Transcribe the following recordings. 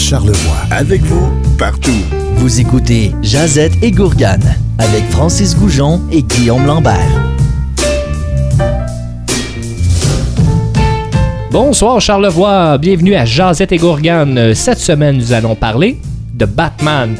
Charlevoix. Avec vous, partout. Vous écoutez Jazette et Gourgane avec Francis Goujon et Guillaume Lambert. Bonsoir Charlevoix, bienvenue à Jazette et Gourgane. Cette semaine, nous allons parler de Batman.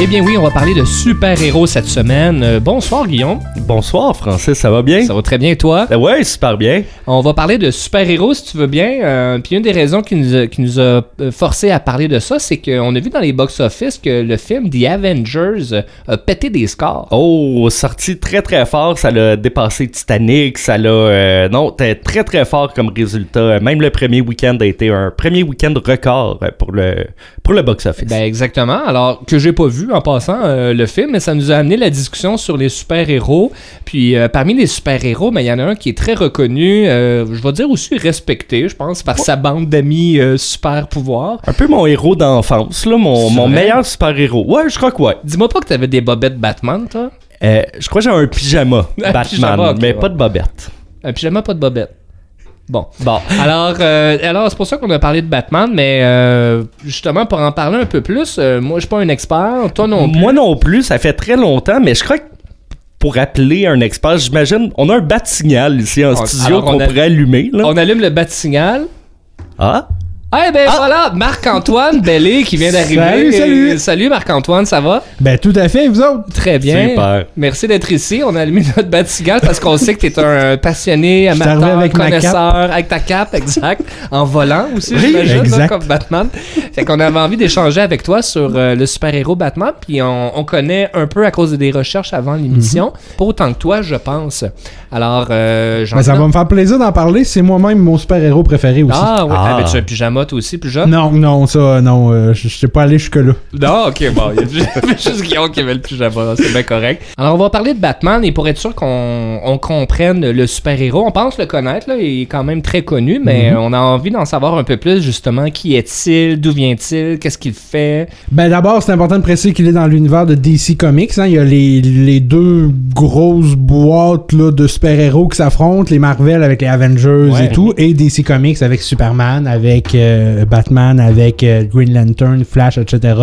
Eh bien oui, on va parler de super-héros cette semaine. Euh, bonsoir Guillaume. Bonsoir Francis, ça va bien? Ça va très bien toi? Euh, ouais, super bien. On va parler de super-héros si tu veux bien. Euh, puis une des raisons qui nous a, qui nous a euh, forcé à parler de ça, c'est qu'on a vu dans les box-office que le film The Avengers a pété des scores. Oh, sorti très très fort, ça l'a dépassé Titanic, ça l'a... euh, non, t'es très très fort comme résultat. Même le premier week-end a été un premier week-end record pour le, pour le box-office. Ben exactement. Alors que j'ai pas vu en passant euh, le film, mais ça nous a amené la discussion sur les super-héros. Puis euh, parmi les super-héros, mais il y en a un qui est très reconnu, euh, je vais dire aussi respecté, je pense, par sa bande d'amis euh, super-pouvoirs. Un peu mon héros d'enfance, là, mon, mon meilleur super-héros. Ouais, je crois que ouais. Dis-moi pas que t'avais des bobettes Batman, toi. Je crois que j'ai un pyjama Un Batman, pyjama, mais ouais. pas de bobette. Un pyjama, pas de bobette. Bon. Bon. Alors, euh, alors c'est pour ça qu'on a parlé de Batman, mais euh, justement, pour en parler un peu plus, euh, moi, je suis pas un expert, toi non plus. Moi non plus, ça fait très longtemps, mais je crois que pour appeler un expert, j'imagine, on a un bat signal ici en On- studio qu'on pourrait allumer. Là. On allume le bat-signal. Ah? Eh ben voilà, Marc-Antoine Bellé qui vient d'arriver. Salut, salut. Et- Salut Marc-Antoine, ça va? Ben, tout à fait, vous autres. Très bien. Super. Merci d'être ici. On a allumé notre bat-cigale parce qu'on sait que t'es un passionné, amateur, avec connaisseur, avec ta cape, exact. En volant aussi, Oui, j'imagine, là, comme Batman. Fait qu'on avait envie d'échanger avec toi sur euh, le super-héros Batman, puis on, on connaît un peu à cause des recherches avant l'émission. Pas autant que toi, je pense. Alors, euh, j'en Ben, ça va me faire plaisir d'en parler. C'est moi-même mon super-héros préféré aussi. Ah oui, Ah. avais-tu un pyjama aussi, plus jeune? Non, non, ça, non. euh, je sais pas aller jusque-là. Non, ok, bon, il y a juste Guillaume qui avait le pyjama, c'est bien correct. Alors, on va parler de Batman et pour être sûr qu'on on comprenne le super-héros, on pense le connaître, là, il est quand même très connu, mais on a envie d'en savoir un peu plus, justement, qui est-il, d'où vient-il, qu'est-ce qu'il fait? Ben, d'abord, c'est important de préciser qu'il est dans l'univers de DC Comics. hein. Il y a les, les deux grosses boîtes là, de super-héros qui s'affrontent les Marvel avec les Avengers Ouais. et tout, et DC Comics avec Superman, avec euh, Batman, avec euh, Green Lantern, Flash, etc.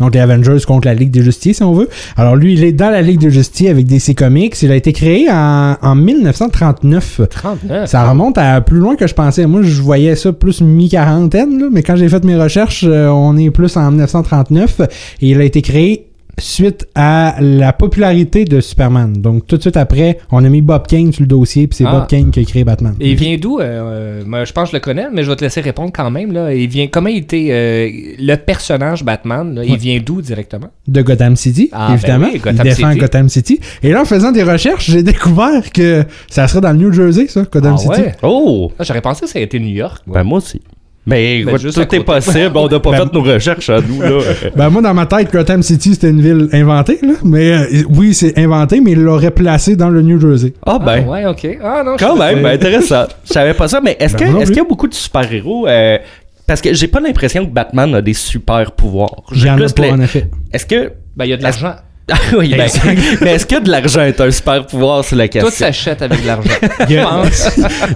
Donc, les Avengers contre la Ligue des Justiciers, si on veut. Alors, lui, il est dans la Ligue des Justiciers avec DC Comics. Il a été créé en, en 1939. 39. Ça remonte à plus loin que je pensais. Moi, je voyais ça plus mi-quarantaine, là, mais quand j'ai fait mes recherches, euh, on est plus en 1939 et il a été créé suite à la popularité de Superman. Donc, tout de suite après, on a mis Bob Kane sur le dossier, puis c'est Ah. Bob Kane qui a créé Batman. Et il vient d'où? euh, euh, je pense que je le connais, mais je vais te laisser répondre quand même. Là. Il vient, comment il était euh, le personnage Batman? là, il Ouais. vient d'où directement? De Gotham City, Ah, ben évidemment. oui, Gotham il défend City. Gotham City. Et là, en faisant des recherches, j'ai découvert que ça serait dans le New Jersey, ça, Gotham Ah City. ouais? Oh! Ah, J'aurais pensé que ça a été New York. Ben moi aussi. Mais Ben, écoute, tout est possible, on n'a pas Ben- fait nos recherches à nous, là. Ben moi dans ma tête Gotham City c'était une ville inventée là, mais euh, oui c'est inventé mais il l'aurait placé dans le New Jersey. Ah ben, Ah, ouais, ok. Ah non, quand même, ben, intéressant. Je savais pas ça, mais est-ce Ben, qu'il y a beaucoup de super-héros? euh, parce que j'ai pas l'impression que Batman a des super pouvoirs. J'ai J'en ai plus pas en effet. Est-ce que. Ben, il y a de l'argent. Ah oui, ben, mais est-ce que de l'argent est un super pouvoir, c'est la Tout question? s'achète avec de l'argent. Il y, a,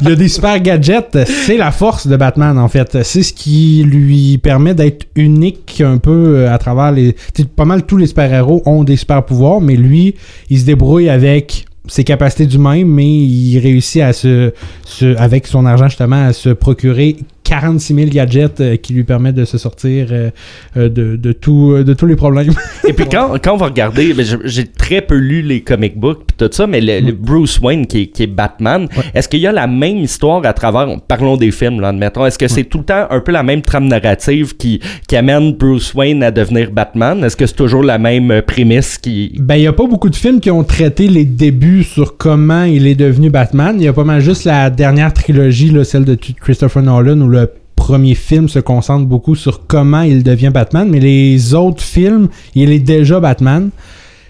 il y a des super gadgets, c'est la force de Batman en fait. C'est ce qui lui permet d'être unique un peu euh, à travers les. tu sais, Pas mal tous les super-héros ont des super pouvoirs, mais lui, il se débrouille avec ses capacités d'humain, mais il réussit à se, se- avec son argent justement, à se procurer 46 000 gadgets euh, qui lui permettent de se sortir euh, euh, de, de, tout, de tous les problèmes. Et puis quand, quand on va regarder, ben, j'ai très peu lu les comic books pis tout ça, mais le, le Bruce Wayne qui est, qui est Batman, est-ce qu'il y a la même histoire à travers, parlons des films là, admettons, est-ce que c'est tout le temps un peu la même trame narrative qui, qui amène Bruce Wayne à devenir Batman? Est-ce que c'est toujours la même prémisse qui... Ben, il n'y a pas beaucoup de films qui ont traité les débuts sur comment il est devenu Batman. Il y a pas mal juste la dernière trilogie, là, celle de Christopher Nolan, où le premier film se concentre beaucoup sur comment il devient Batman. Mais les autres films, il est déjà Batman.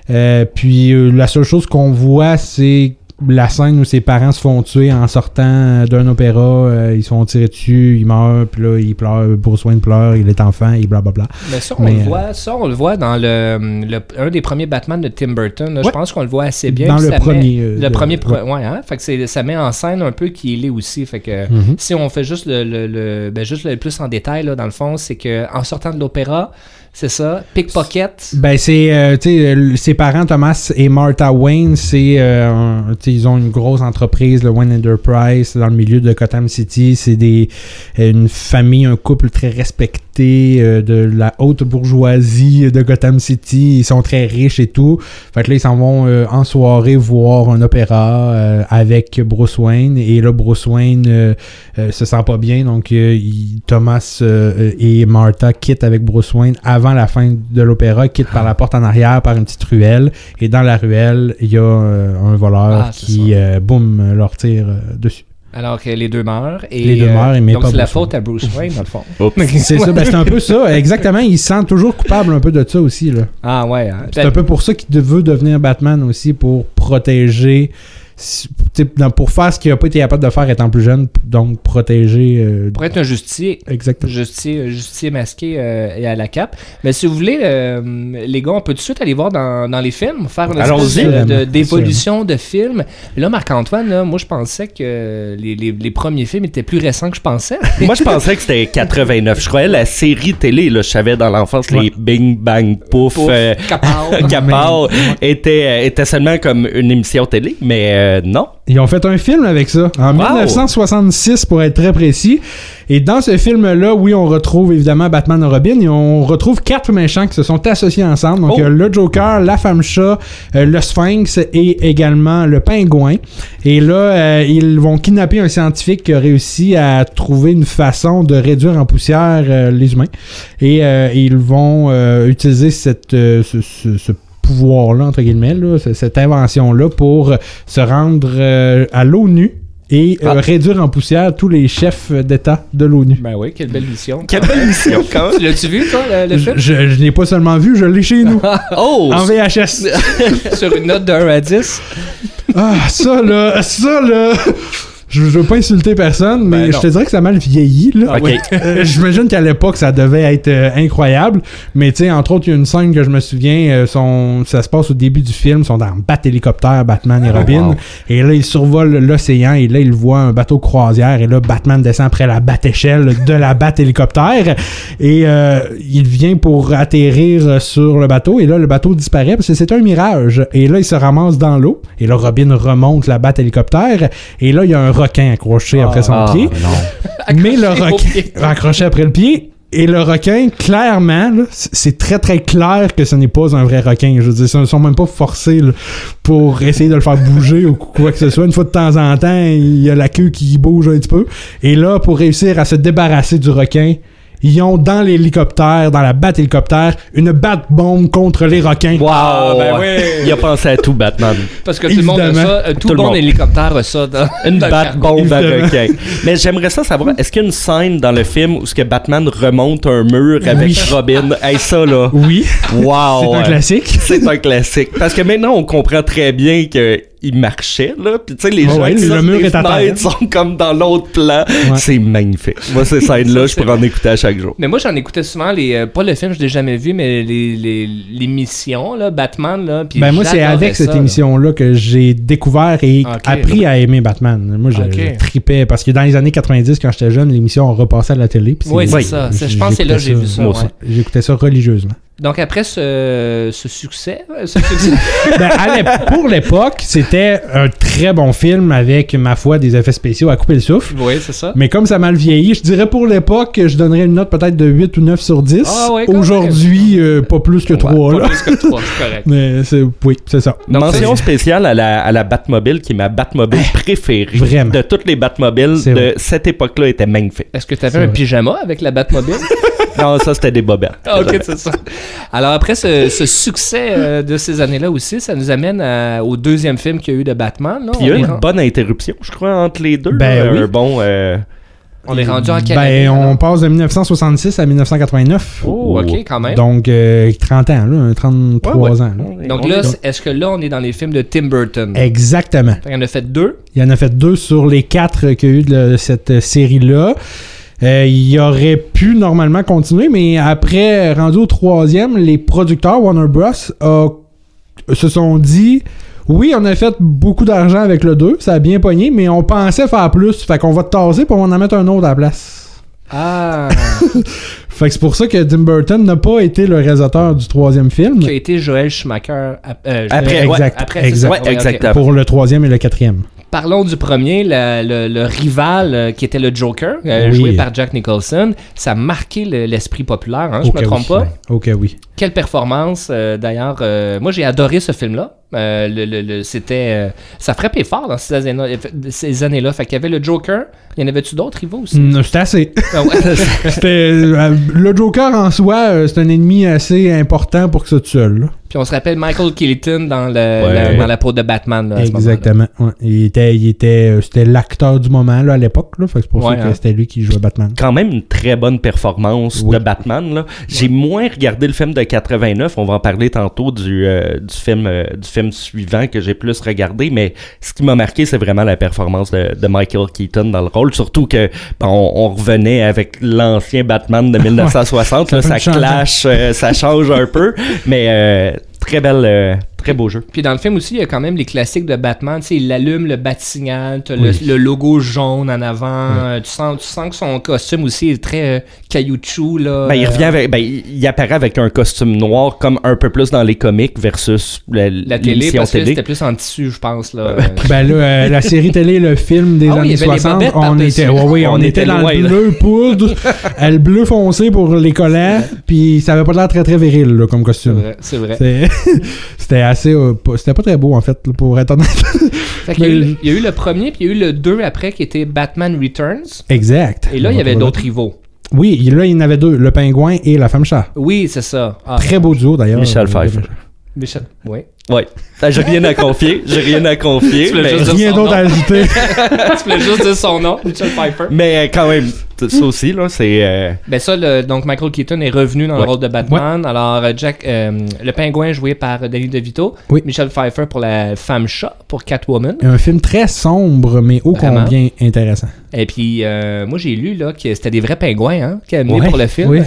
Euh, puis euh, la seule chose qu'on voit, c'est la scène où ses parents se font tuer en sortant d'un opéra, euh, ils se font tirer dessus, ils meurent, puis là, il pleure, Bruce pleure, il est enfant, et blablabla. Mais ça, on Mais, le euh, voit, ça, on le voit dans le, le- un des premiers Batman de Tim Burton. là. Je pense qu'on le voit assez bien. Dans le met- premier, euh, le premier, ouais. ouais, hein? Fait que c'est- ça met en scène un peu qui il est aussi. Fait que Mhm. si on fait juste le, le, ben, juste le plus en détail, là, dans le fond, c'est que en sortant de l'opéra, c'est ça, pickpocket? Ben, c'est, euh, tu sais, euh, ses parents, Thomas et Martha Wayne, c'est, euh, ils ont une grosse entreprise, le Wayne Enterprise, dans le milieu de Gotham City. C'est des, une famille, un couple très respecté euh, de la haute bourgeoisie de Gotham City. Ils sont très riches et tout. Fait que là, ils s'en vont euh, en soirée voir un opéra euh, avec Bruce Wayne. Et là, Bruce Wayne se sent pas bien. Donc, il- Thomas et Martha quittent avec Bruce Wayne avant la fin de l'opéra, quittent par la porte en arrière, par une petite ruelle. Et dans la ruelle, il y a un voleur Ah, qui, boum, leur tire dessus. Alors que les deux meurent. Et, Les deux euh, meurent, mais donc pas c'est la faute à Bruce Wayne, dans le fond. C'est ça, ben, c'est un peu ça. Exactement. Il se sent toujours coupable un peu de ça aussi. Là. Ah ouais. hein. C'est un peu pour ça qu'il veut devenir Batman aussi, pour protéger. Pour faire ce qu'il n'a pas été capable de faire étant plus jeune, donc protéger. euh, Pour être un justicier. exactement. Justicier, justicier masqué euh, et à la cape. Mais si vous voulez, euh, les gars, on peut tout de suite aller voir dans, dans les films, faire une espèce de- de- d'évolution de films. Là, Marc-Antoine, là, moi, je pensais que les, les- les premiers films étaient plus récents que je pensais. Moi, je pensais que c'était 89. Je croyais la série télé, là, je savais dans l'enfance, les Bing Bang Pouf, Pouf, euh, Kapow. Kapow, était, euh, était seulement comme une émission télé, mais euh, non. Ils ont fait un film avec ça, en Wow. 1966 pour être très précis. Et dans ce film-là, oui, on retrouve évidemment Batman et Robin et on retrouve quatre méchants qui se sont associés ensemble. Donc, Oh. le Joker, la femme chat, euh, le Sphinx et également le pingouin. Et là, euh, ils vont kidnapper un scientifique qui a réussi à trouver une façon de réduire en poussière euh, les humains. Et ils vont utiliser cette, ce, ce- ce pouvoir-là, entre guillemets, là, cette invention-là, pour euh, se rendre euh, à l'ONU et euh, Ah. réduire en poussière tous les chefs d'État de l'ONU. Ben oui, quelle belle mission. Quelle belle émission, quand même. L'as-tu vu, toi, le, le Je, film? je, je l'ai pas seulement vu, je l'ai chez nous, Oh! en VHS. Sur une note de 1 à 10. Ah, ça là, ça là. Je, veux pas insulter personne, mais Ben je te dirais que ça a mal vieilli. Là. Ok. Euh, J'imagine qu'à l'époque, ça devait être euh, incroyable. Mais tu sais, entre autres, il y a une scène que je me souviens, euh, son- ça se passe au début du film, ils sont dans bat hélicoptère, Batman et Robin. wow. Et là, ils survolent l'océan et là, ils voient un bateau croisière. Et là, Batman descend après la bat-échelle de la bat-hélicoptère. Et euh, il vient pour atterrir sur le bateau. Et là, le bateau disparaît parce que c'est un mirage. Et là, il se ramasse dans l'eau. Et là, Robin remonte la bat-hélicoptère. Et là, il y a un requin accroché après son Ah, pied. non. Mais le requin accroché après le pied. Et le requin, clairement, c'est très très clair que ce n'est pas un vrai requin. Je veux dire, ils ne sont même pas forcés là, pour essayer de le faire bouger ou quoi que ce soit. Une fois de temps en temps, il y a la queue qui bouge un petit peu. Et là, pour réussir à se débarrasser du requin, ils ont dans l'hélicoptère, dans la batte hélicoptère, une batte bombe contre les requins. Wow! Ah, ben oui. Il a pensé à tout, Batman. Parce que tout le monde a ça. euh, tout, Tout le bon monde. hélicoptère a ça. Dans, Une batte bombe à Évidemment. requin. Mais j'aimerais ça savoir, est-ce qu'il y a une scène dans le film où ce que Batman remonte un mur avec Oui. Robin? Hey, ça, là. Oui, Wow! c'est un classique. C'est un classique. Parce que maintenant, on comprend très bien que il marchait, là. Puis, tu sais, les Oh gens ouais, qui le sortent mur des est à terre. fenêtres sont comme dans l'autre plan. C'est magnifique. Moi, ces scènes-là, je pourrais en écouter à chaque jour. Mais moi, j'en écoutais souvent les. euh, pas le film, je l'ai jamais vu, mais les, les, l'émission, là, Batman, là. puis Ben moi, c'est avec ça, cette là. émission-là que j'ai découvert et appris à aimer Batman. Moi, je, Ok. je tripais parce que dans les années 90, quand j'étais jeune, l'émission repassait à la télé. puis Oui, c'est Oui. ça. C'est- Je pense que c'est là que j'ai vu ça. J'écoutais ça religieusement. Donc, après ce, ce succès, ce succès Ben, pour l'époque, c'était un très bon film avec, ma foi, des effets spéciaux à couper le souffle. oui, c'est ça. Mais comme ça a mal vieilli, je dirais pour l'époque, je donnerais une note peut-être de 8 ou 9 sur 10. Ah ouais, Aujourd'hui, euh, pas plus que 3. Ouais, là. Pas plus que 3, c'est correct. Mais c'est, oui, c'est ça. Donc, Mention c'est- spéciale à la, à la Batmobile, qui est ma Batmobile préférée. Vraiment. De toutes les Batmobiles de cette époque-là était magnifique. Est-ce que tu avais un vrai. pyjama avec la Batmobile? Non, ça, c'était des bobettes. Ah, ok, c'est ça. Alors, après ce, ce succès euh, de ces années-là aussi, ça nous amène à- au deuxième film qu'il y a eu de Batman. là. Puis il y a est une bonne interruption, je crois, entre les deux. Ben là. oui. Un bon... euh, On est rendu en quelle Ben, année, on passe de 1966 à 1989. Oh, ok, quand même. Donc, euh, 30 ans, là, 33 Ouais, ouais. ans. là. Donc On là, est-ce que là, on est dans les films de Tim Burton? Exactement. Il y en a fait deux. Il y en a fait deux sur les quatre euh, qu'il y a eu de cette euh, série-là. Euh, il aurait pu normalement continuer, mais après, rendu au troisième, les producteurs Warner Bros. se sont dit oui, on a fait beaucoup d'argent avec le 2, ça a bien pogné, mais on pensait faire plus. Fait qu'on va te tasser pour on en mettre un autre à la place. Ah, Fait que c'est pour ça que Tim Burton n'a pas été le réalisateur du troisième film qui a été Joel Schumacher. euh, Après, ouais, exact, après, exact. Ouais, pour le troisième et le quatrième. Parlons du premier, le, le- le rival euh, qui était le Joker, euh, Oui. joué par Jack Nicholson. Ça a marqué le- l'esprit populaire, hein, je Ok, me trompe oui. pas. Ok, oui. Quelle performance, euh, d'ailleurs. euh, moi, j'ai adoré ce film-là. Euh, le- le- le- c'était, euh, ça frappait fort dans ces années-là. Ces années-là. Fait qu'il y avait le Joker. Il y en avait-tu d'autres rivaux aussi? Mm, C'était assez. Ah ouais. C'était euh, le Joker en soi, euh, c'est un ennemi assez important pour que ça te seul. là. Puis on se rappelle Michael Keaton dans, le, Ouais. la- dans la peau de Batman. Là, à ce moment-là. Exactement. ouais. Il était, il était, euh, c'était l'acteur du moment là, à l'époque. Là, fait que c'est pour Ouais, ça hein. que c'était lui qui jouait Batman. quand même une très bonne performance Oui. de Batman. là. J'ai moins regardé le film de 89. On va en parler tantôt du, euh, du, film, euh, du film suivant que j'ai plus regardé. Mais ce qui m'a marqué, c'est vraiment la performance de, de Michael Keaton dans le rôle. Surtout que bon, on, on revenait avec l'ancien Batman de 1960. Ça là, clash, euh, ça change un peu. Mais euh, très belle, euh, très beau jeu. Puis dans le film aussi, il y a quand même les classiques de Batman. Tu sais, il allume le bat-signal, t'as Oui. le, le logo jaune en avant. Euh, tu, sens, tu sens que son costume aussi est très euh. Là, Ben, il Euh, revient avec, ben, il apparaît avec un costume noir comme un peu plus dans les comics versus la, La télé, parce que télé. c'était plus en tissu, je pense. Là. Ben là, euh, la série télé, le film des Ah oui, années les 60, bobettes on était, ouais, oui, on, On était, était dans loin, le bleu poudre, euh, le bleu foncé pour les collants, puis ça avait pas l'air très très viril là, comme C'est costume. vrai, c'est vrai. C'était assez, euh, c'était pas très beau en fait, pour être honnête. Fait qu'il y, a eu- il y a eu le premier, puis il y a eu le 2 après qui était Batman Returns. exact. Et là, il y avait d'autres rivaux. Oui, il- là, il y en avait deux, le pingouin et la femme chat. Oui, c'est ça. Ah, Très beau duo d'ailleurs. Michel Euh, Pfeiffer. Michel. Oui. Ouais. Ah, J'ai rien à confier. J'ai rien à confier. Tu mais, juste dire Rien son d'autre nom. à ajouter. tu voulais juste dire son nom, Michel Pfeiffer. mais, euh, quand même, ça aussi, là, c'est. euh, Ben ça, le- donc Michael Keaton est revenu dans le rôle de Batman. Alors, euh, Jack, euh, le pingouin joué par Danny DeVito. Oui. Michel Pfeiffer pour la femme chat, pour Catwoman. un film très sombre, mais ô Vraiment. combien intéressant. Et puis, euh, moi, j'ai lu là, que c'était des vrais pingouins hein, qui amené Ouais, pour le film. Oui.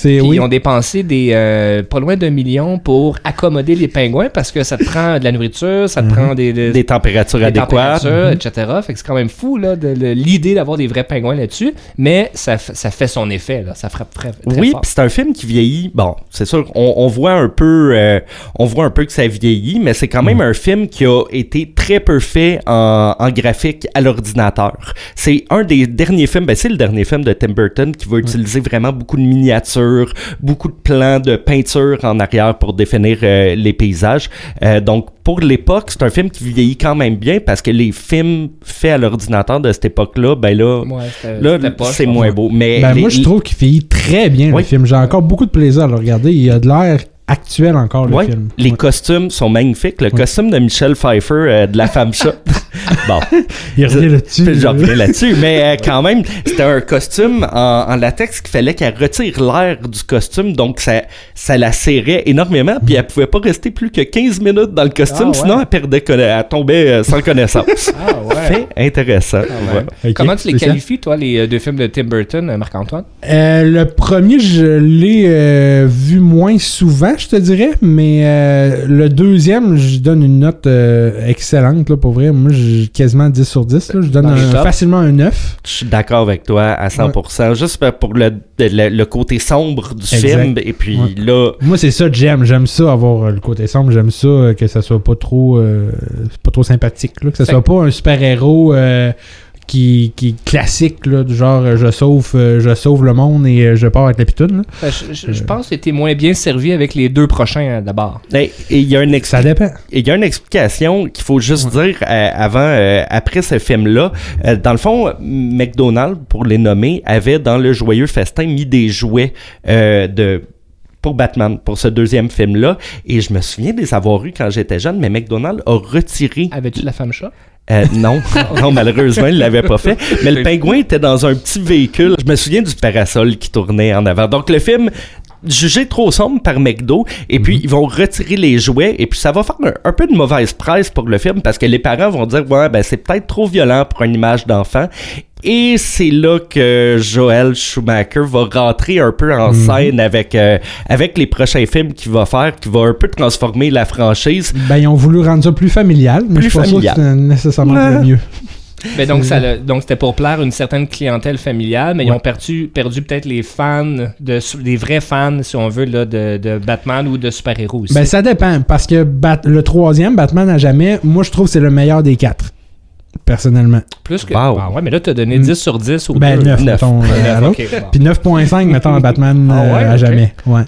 Puis oui. ils ont dépensé des pas loin d'un million pour accommoder les pingouins parce que ça te prend de la nourriture, ça te Mhm. prend des, des, des températures des adéquates. températures, etc. Fait que c'est quand même fou là, de- l'idée d'avoir des vrais pingouins là-dessus, mais ça, fait son effet, là. ça frappe très, très Oui, fort. c'est un film qui vieillit. Bon, c'est sûr, on, on voit un peu, euh, on voit un peu que ça vieillit, mais c'est quand même un film qui a été très peu fait en, en graphique à l'ordinateur. C'est un des derniers films, ben c'est le dernier film de Tim Burton qui va utiliser vraiment beaucoup de miniatures, beaucoup de plans de peinture en arrière pour définir euh, les paysages. Euh, donc pour l'époque, c'est un film qui vieillit quand même bien parce que les films faits à l'ordinateur de cette époque-là, ben là, Ouais, là c'est moins beau. Mais Ben, les- moi, je trouve qu'il vieillit très bien Oui. le film. J'ai encore beaucoup de plaisir à le regarder. Il a de l'air actuel encore, le Ouais, film. les Ouais. costumes sont magnifiques. Le Ouais. costume de Michel Pfeiffer euh, de la femme chat. bon, Il revient là-dessus. j'en reviens là-dessus, mais euh, quand même, c'était un costume en, en latex qu'il fallait qu'elle retire l'air du costume, donc ça, ça la serrait énormément, puis elle pouvait pas rester plus que 15 minutes dans le costume, Ah ouais. sinon elle perdait, conna- elle tombait euh, sans connaissance. Ah ouais. Fait intéressant. Ah ouais. Voilà. Ok, Comment tu les qualifies, toi, les euh, deux films de Tim Burton, Marc-Antoine? Euh, le premier, je l'ai euh, vu moins souvent, je te dirais, mais euh, le deuxième, je donne une note euh, excellente, là, pour vrai. Moi, j'ai quasiment 10 sur 10. là. Je donne un- facilement un 9. Je suis d'accord avec toi à 100%, juste pour le, le, le côté sombre du Exact. film, et puis Ouais. là, Moi, c'est ça que j'aime. J'aime ça, avoir euh, le côté sombre. J'aime ça, euh, que ça soit pas trop, euh, pas trop sympathique. Là, que ça Fait- soit pas un super-héros euh, qui, qui est classique, là, du genre euh, je sauve, euh, je sauve le monde et euh, je pars avec la pitoune. Ben, je, je- je pense que t'es moins bien servi avec les deux prochains d'abord. et et il y a une Ça dépend. Il y a une explication qu'il faut juste dire euh, avant, euh, après ce film-là. Euh, dans le fond, McDonald's, pour les nommer, avait dans le joyeux festin mis des jouets euh, de pour Batman, pour ce deuxième film-là. Et je me souviens de les avoir eus quand j'étais jeune, mais McDonald's a retiré. Avais-tu la femme chat? Euh, non, non, malheureusement, il l'avait pas fait. Mais le pingouin était dans un petit véhicule. Je me souviens du parasol qui tournait en avant. Donc, le film jugé trop sombre par McDo et puis Mhm. ils vont retirer les jouets et puis ça va faire un, un peu de mauvaise presse pour le film parce que les parents vont dire ouais ben c'est peut-être trop violent pour une image d'enfant et c'est là que Joel Schumacher va rentrer un peu en Mhm. scène avec euh, avec les prochains films qu'il va faire qui va un peu transformer la franchise Ben, ils ont voulu rendre ça plus familial, mais Plus je sûr que c'est nécessairement Ouais. le mieux. Mais donc, ça l'a- donc c'était pour plaire une certaine clientèle familiale, mais ils ont perdu, perdu peut-être les fans, de, les vrais fans, si on veut, là, de, de Batman ou de super-héros aussi. Ben, ça dépend, parce que Bat- le troisième, Batman à jamais, moi, je trouve que c'est le meilleur des quatre. Personnellement. Plus que. Wow. Ah ouais, mais là, t'as donné Mm. 10 sur 10 au Ben, deux. 9, Neuf. mettons, euh. Puis 9.5, mettons, à Batman Ah ouais, euh, à jamais. Ouais.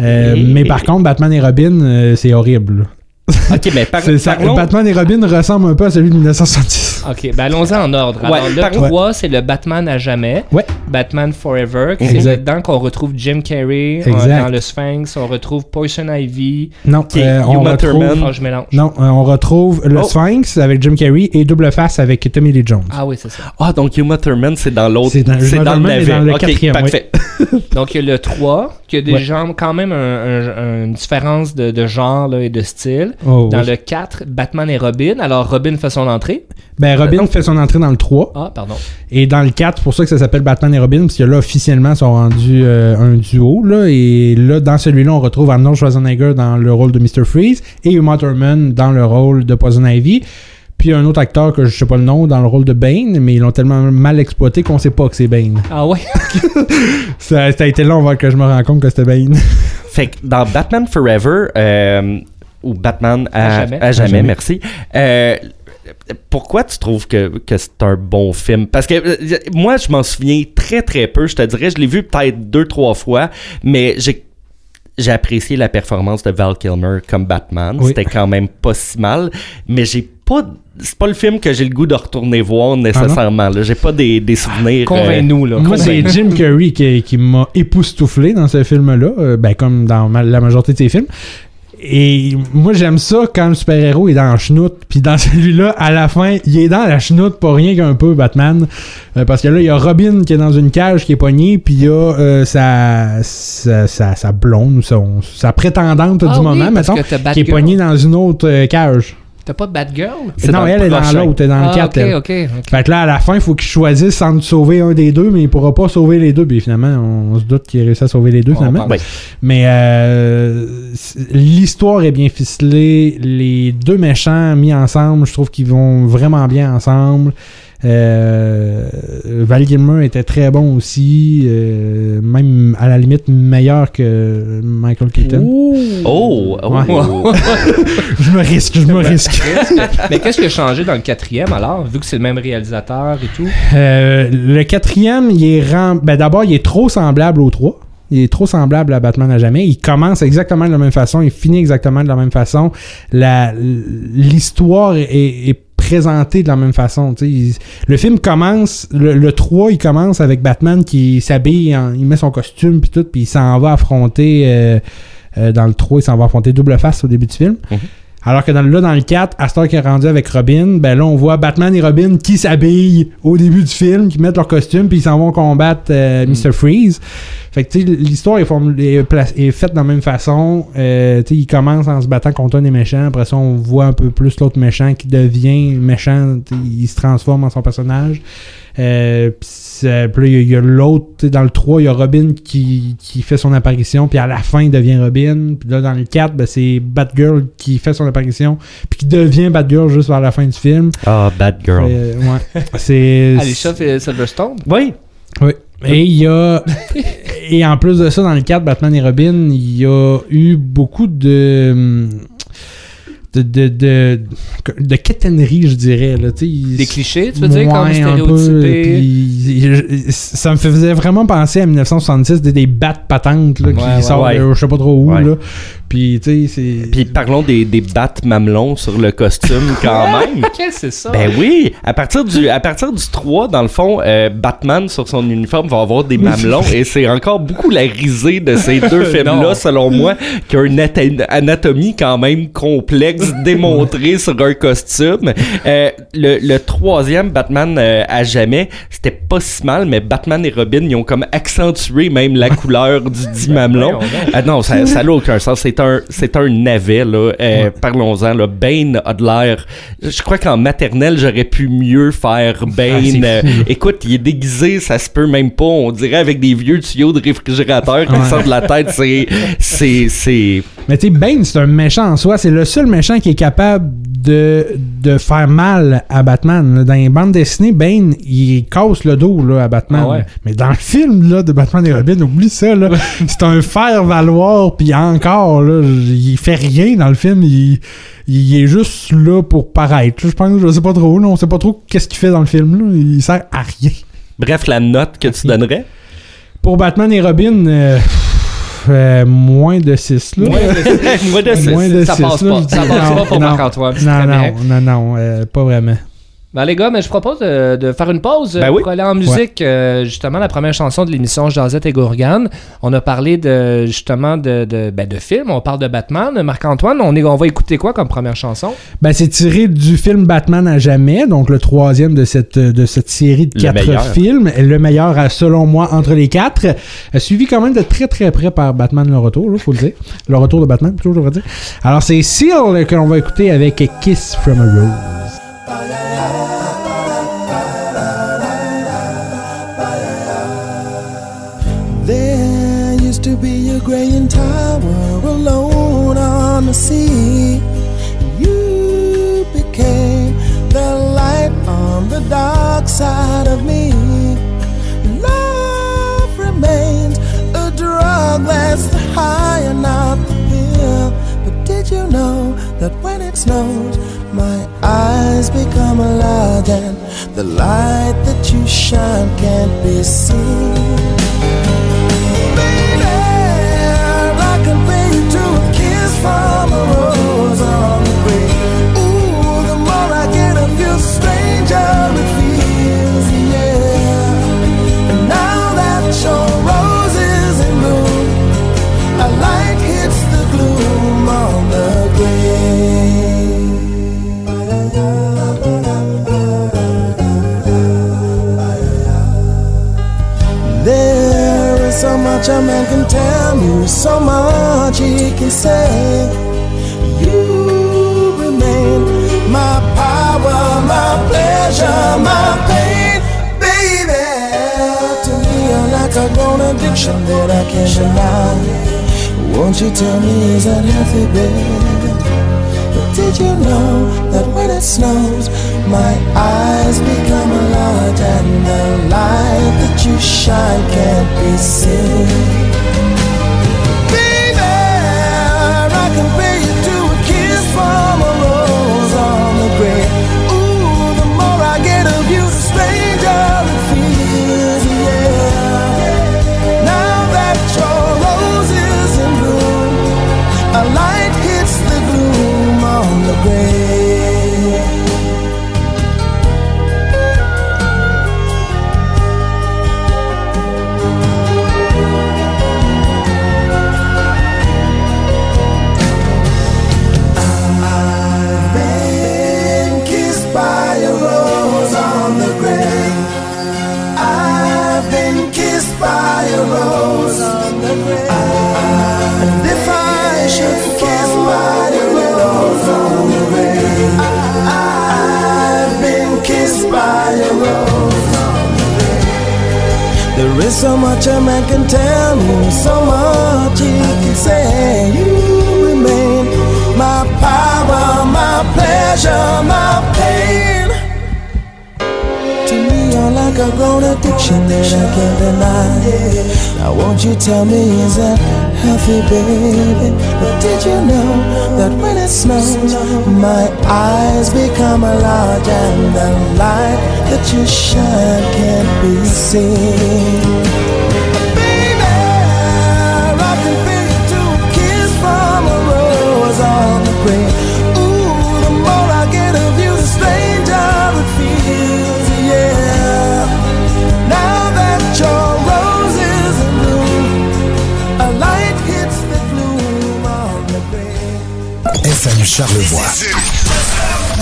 Euh, Et- mais par contre, Batman et Robin, euh, c'est horrible. ok mais par, C'est ça- parlons- Batman et Robin ressemblent un peu à celui de 1970. Ok, ben allons-y en ordre. Alors, Ouais, le par- 3, c'est le Batman à jamais. Ouais. Batman Forever. qui Exact. C'est dedans qu'on retrouve Jim Carrey euh, Exact. dans le Sphinx. On retrouve Poison Ivy. Non, Qui- euh, on Uma retrouve... Thurman. Oh, je mélange. Non, euh, on retrouve le Oh. Sphinx avec Jim Carrey et Double Face avec Tommy Lee Jones. Ah oui, c'est ça. ah donc Uma Thurman c'est dans l'autre C'est dans- le navet dans le quatrième, oui. Donc, il y a le 3, qui a Ouais. quand même un- un- une différence de, de genre là, et de style. Oh, Dans oui. le 4, Batman et Robin. Alors, Robin fait son entrée. Ben, Robin fait son entrée dans le 3. Ah, pardon. Et dans le 4, c'est pour ça que ça s'appelle Batman et Robin, parce que là, officiellement, ils sont rendus euh, un duo. Là, et là, dans celui-là, on retrouve Arnold Schwarzenegger dans le rôle de Mr. Freeze et Uma Thurman dans le rôle de Poison Ivy. Puis un autre acteur que je sais pas le nom dans le rôle de Bane, mais ils l'ont tellement mal exploité qu'on sait pas que c'est Bane. Ah ouais? Ça, ça a été long avant que je me rende compte que c'était Bane. Fait que dans Batman Forever, euh, ou Batman à, À jamais. à jamais, À jamais. merci. euh, pourquoi tu trouves que, que c'est un bon film? Parce que euh, moi, je m'en souviens très très peu. Je te dirais, je l'ai vu peut-être deux, trois fois, mais j'ai j'ai apprécié la performance de Val Kilmer comme Batman. Oui. C'était quand même pas si mal, mais j'ai pas. C'est pas le film que j'ai le goût de retourner voir nécessairement. j'ai pas des, des souvenirs. euh, Convainc-nous, là. Moi, c'est. Jim Carrey qui, qui m'a époustouflé dans ce film-là, euh, ben, comme dans ma- la majorité de ses films. Et moi, j'aime ça quand le super-héros est dans la chenoute. Puis dans celui-là, à la fin, il est dans la chenoute, pas rien qu'un peu, Batman. Euh, parce que là, il y a Robin qui est dans une cage qui est pognée, puis il y a euh, sa, sa, sa, sa blonde ou son- sa prétendante Ah du oui, moment, mettons, qui est pognée dans une autre euh, cage. T'as pas Batgirl? C'est non, elle est dans l'autre, elle est dans le ah, 4. ok, elle. ok, ok. Fait que là, à la fin, il faut qu'il choisisse entre sauver un des deux, mais il pourra pas sauver les deux. Puis finalement, on, se doute qu'il a réussi à sauver les deux, On finalement. Mais euh, l'histoire est bien ficelée. Les deux méchants mis ensemble, je trouve qu'ils vont vraiment bien ensemble. Euh, Val Kilmer était très bon aussi, euh, même à la limite meilleur que Michael Keaton. Oh, oh. Ouais. Je me risque, je me risque. Mais qu'est-ce qui a changé dans le quatrième alors, vu que c'est le même réalisateur et tout? Euh, le quatrième, il est rem- ben d'abord, il est trop semblable aux trois. Il est trop semblable à Batman à jamais. Il commence exactement de la même façon, il finit exactement de la même façon. La l'histoire est, est présentée de la même façon. Il- le film commence, le, le 3, il commence avec Batman qui s'habille, en- il met son costume puis tout, puis il s'en va affronter euh, euh, dans le 3, il s'en va affronter double face au début du film. Mhm. Alors que dans, là, dans le 4, Astor qui est rendu avec Robin, ben là, on voit Batman et Robin qui s'habillent au début du film, qui mettent leur costume, puis ils s'en vont combattre euh, Mr. Freeze. Fait que, tu sais, l'histoire est, est est faite de la même façon. Euh, tu sais, il commence en se battant contre un des méchants. Après ça, on voit un peu plus l'autre méchant qui devient méchant. Il se transforme en son personnage. Euh, puis là, il y a- l'autre, dans le 3, il y a Robin qui, qui fait son apparition, puis à la fin, il devient Robin. Puis là, dans le 4, ben, c'est Batgirl qui fait son apparition, puis qui devient Batgirl juste vers la fin du film. Ah, Bad Girl. Euh, ouais. C'est. Alicia fait Silverstone? Oui. Oui. Et il y a. et en plus de ça, dans le 4, Batman et Robin, il y a eu beaucoup de. De. de. de, de quétainerie, je dirais. Là, il- Des clichés, tu veux dire, comme Ouais, un peu, stéréotypé? puis je- ça me faisait vraiment penser à 1966, des, des battes patentes là, qui ouais, sortent ouais. de je sais pas trop où. Là. Puis, tu sais, c'est. Puis parlons des, des battes mamelons sur le costume quand même. Quel c'est ça? Ben oui, à partir du à partir du 3 dans le fond euh, Batman sur son uniforme va avoir des mamelons et c'est encore beaucoup la risée de ces deux films là Non. selon moi qui a une anatomie quand même complexe sexe démontré sur un costume. Euh, le, le troisième Batman euh, à jamais, c'était pas si mal, mais Batman et Robin, ils ont comme accentué même la couleur du dit mamelon. Ah non, ça ça n'a aucun sens. C'est un, c'est un navet, là. Euh, Parlons-en, là. Bane a de l'air... Je crois qu'en maternelle, j'aurais pu mieux faire Bane. c'est Euh, écoute, il est déguisé, ça se peut même pas. On dirait avec des vieux tuyaux de réfrigérateur qui Ouais. sortent de la tête. C'est... C'est... C'est... Mais tu sais, Bane, c'est un méchant en soi. C'est le seul méchant qui est capable de, de faire mal à Batman. Dans les bandes dessinées, Bane, il casse le dos là, à Batman. Ah ouais. Mais dans le film là, de Batman et Robin, oublie ça. là. c'est un faire-valoir, puis encore, là, il fait rien dans le film. Il, il est juste là pour paraître. Je pense, je sais pas trop. là. on sait pas trop qu'est-ce qu'il fait dans le film. Là. Il sert à rien. Bref, la note que tu donnerais? Pour Batman et Robin, euh, euh, moins de 6. Là. Moi de six. Moins de Ça six, passe pas. Ça passe pas pour non. Marc-Antoine. Non, non, non, non, euh, pas vraiment. Ben les gars, mais je propose de, de faire une pause euh, Ben oui. pour aller en musique. Euh, justement, la première chanson de l'émission Jazette et Gourgane. On a parlé de justement de, de, ben, de films. On parle de Batman. Marc-Antoine, on, est, on va écouter quoi comme première chanson? Ben, c'est tiré du film Batman à jamais, donc le troisième de cette, de cette série de Le quatre meilleur. films. Le meilleur, euh, selon moi, entre les quatre. Euh, Suivi quand même de très très près par Batman le retour, il faut le dire. Le retour de Batman, plutôt, je devrais dire. Alors, c'est Seal que l'on va écouter avec Kiss from a Rose. The sea. You became the light on the dark side of me. Love remains a drug that's the high and not the pill. But did you know that when it snows, my eyes become large and the light that you shine can't be seen? Baby, so much a man can tell me, so much he can say. Addiction that I can't deny. Won't you tell me, is that healthy, baby? But did you know that when it snows, my eyes become large and the light that you shine can't be seen?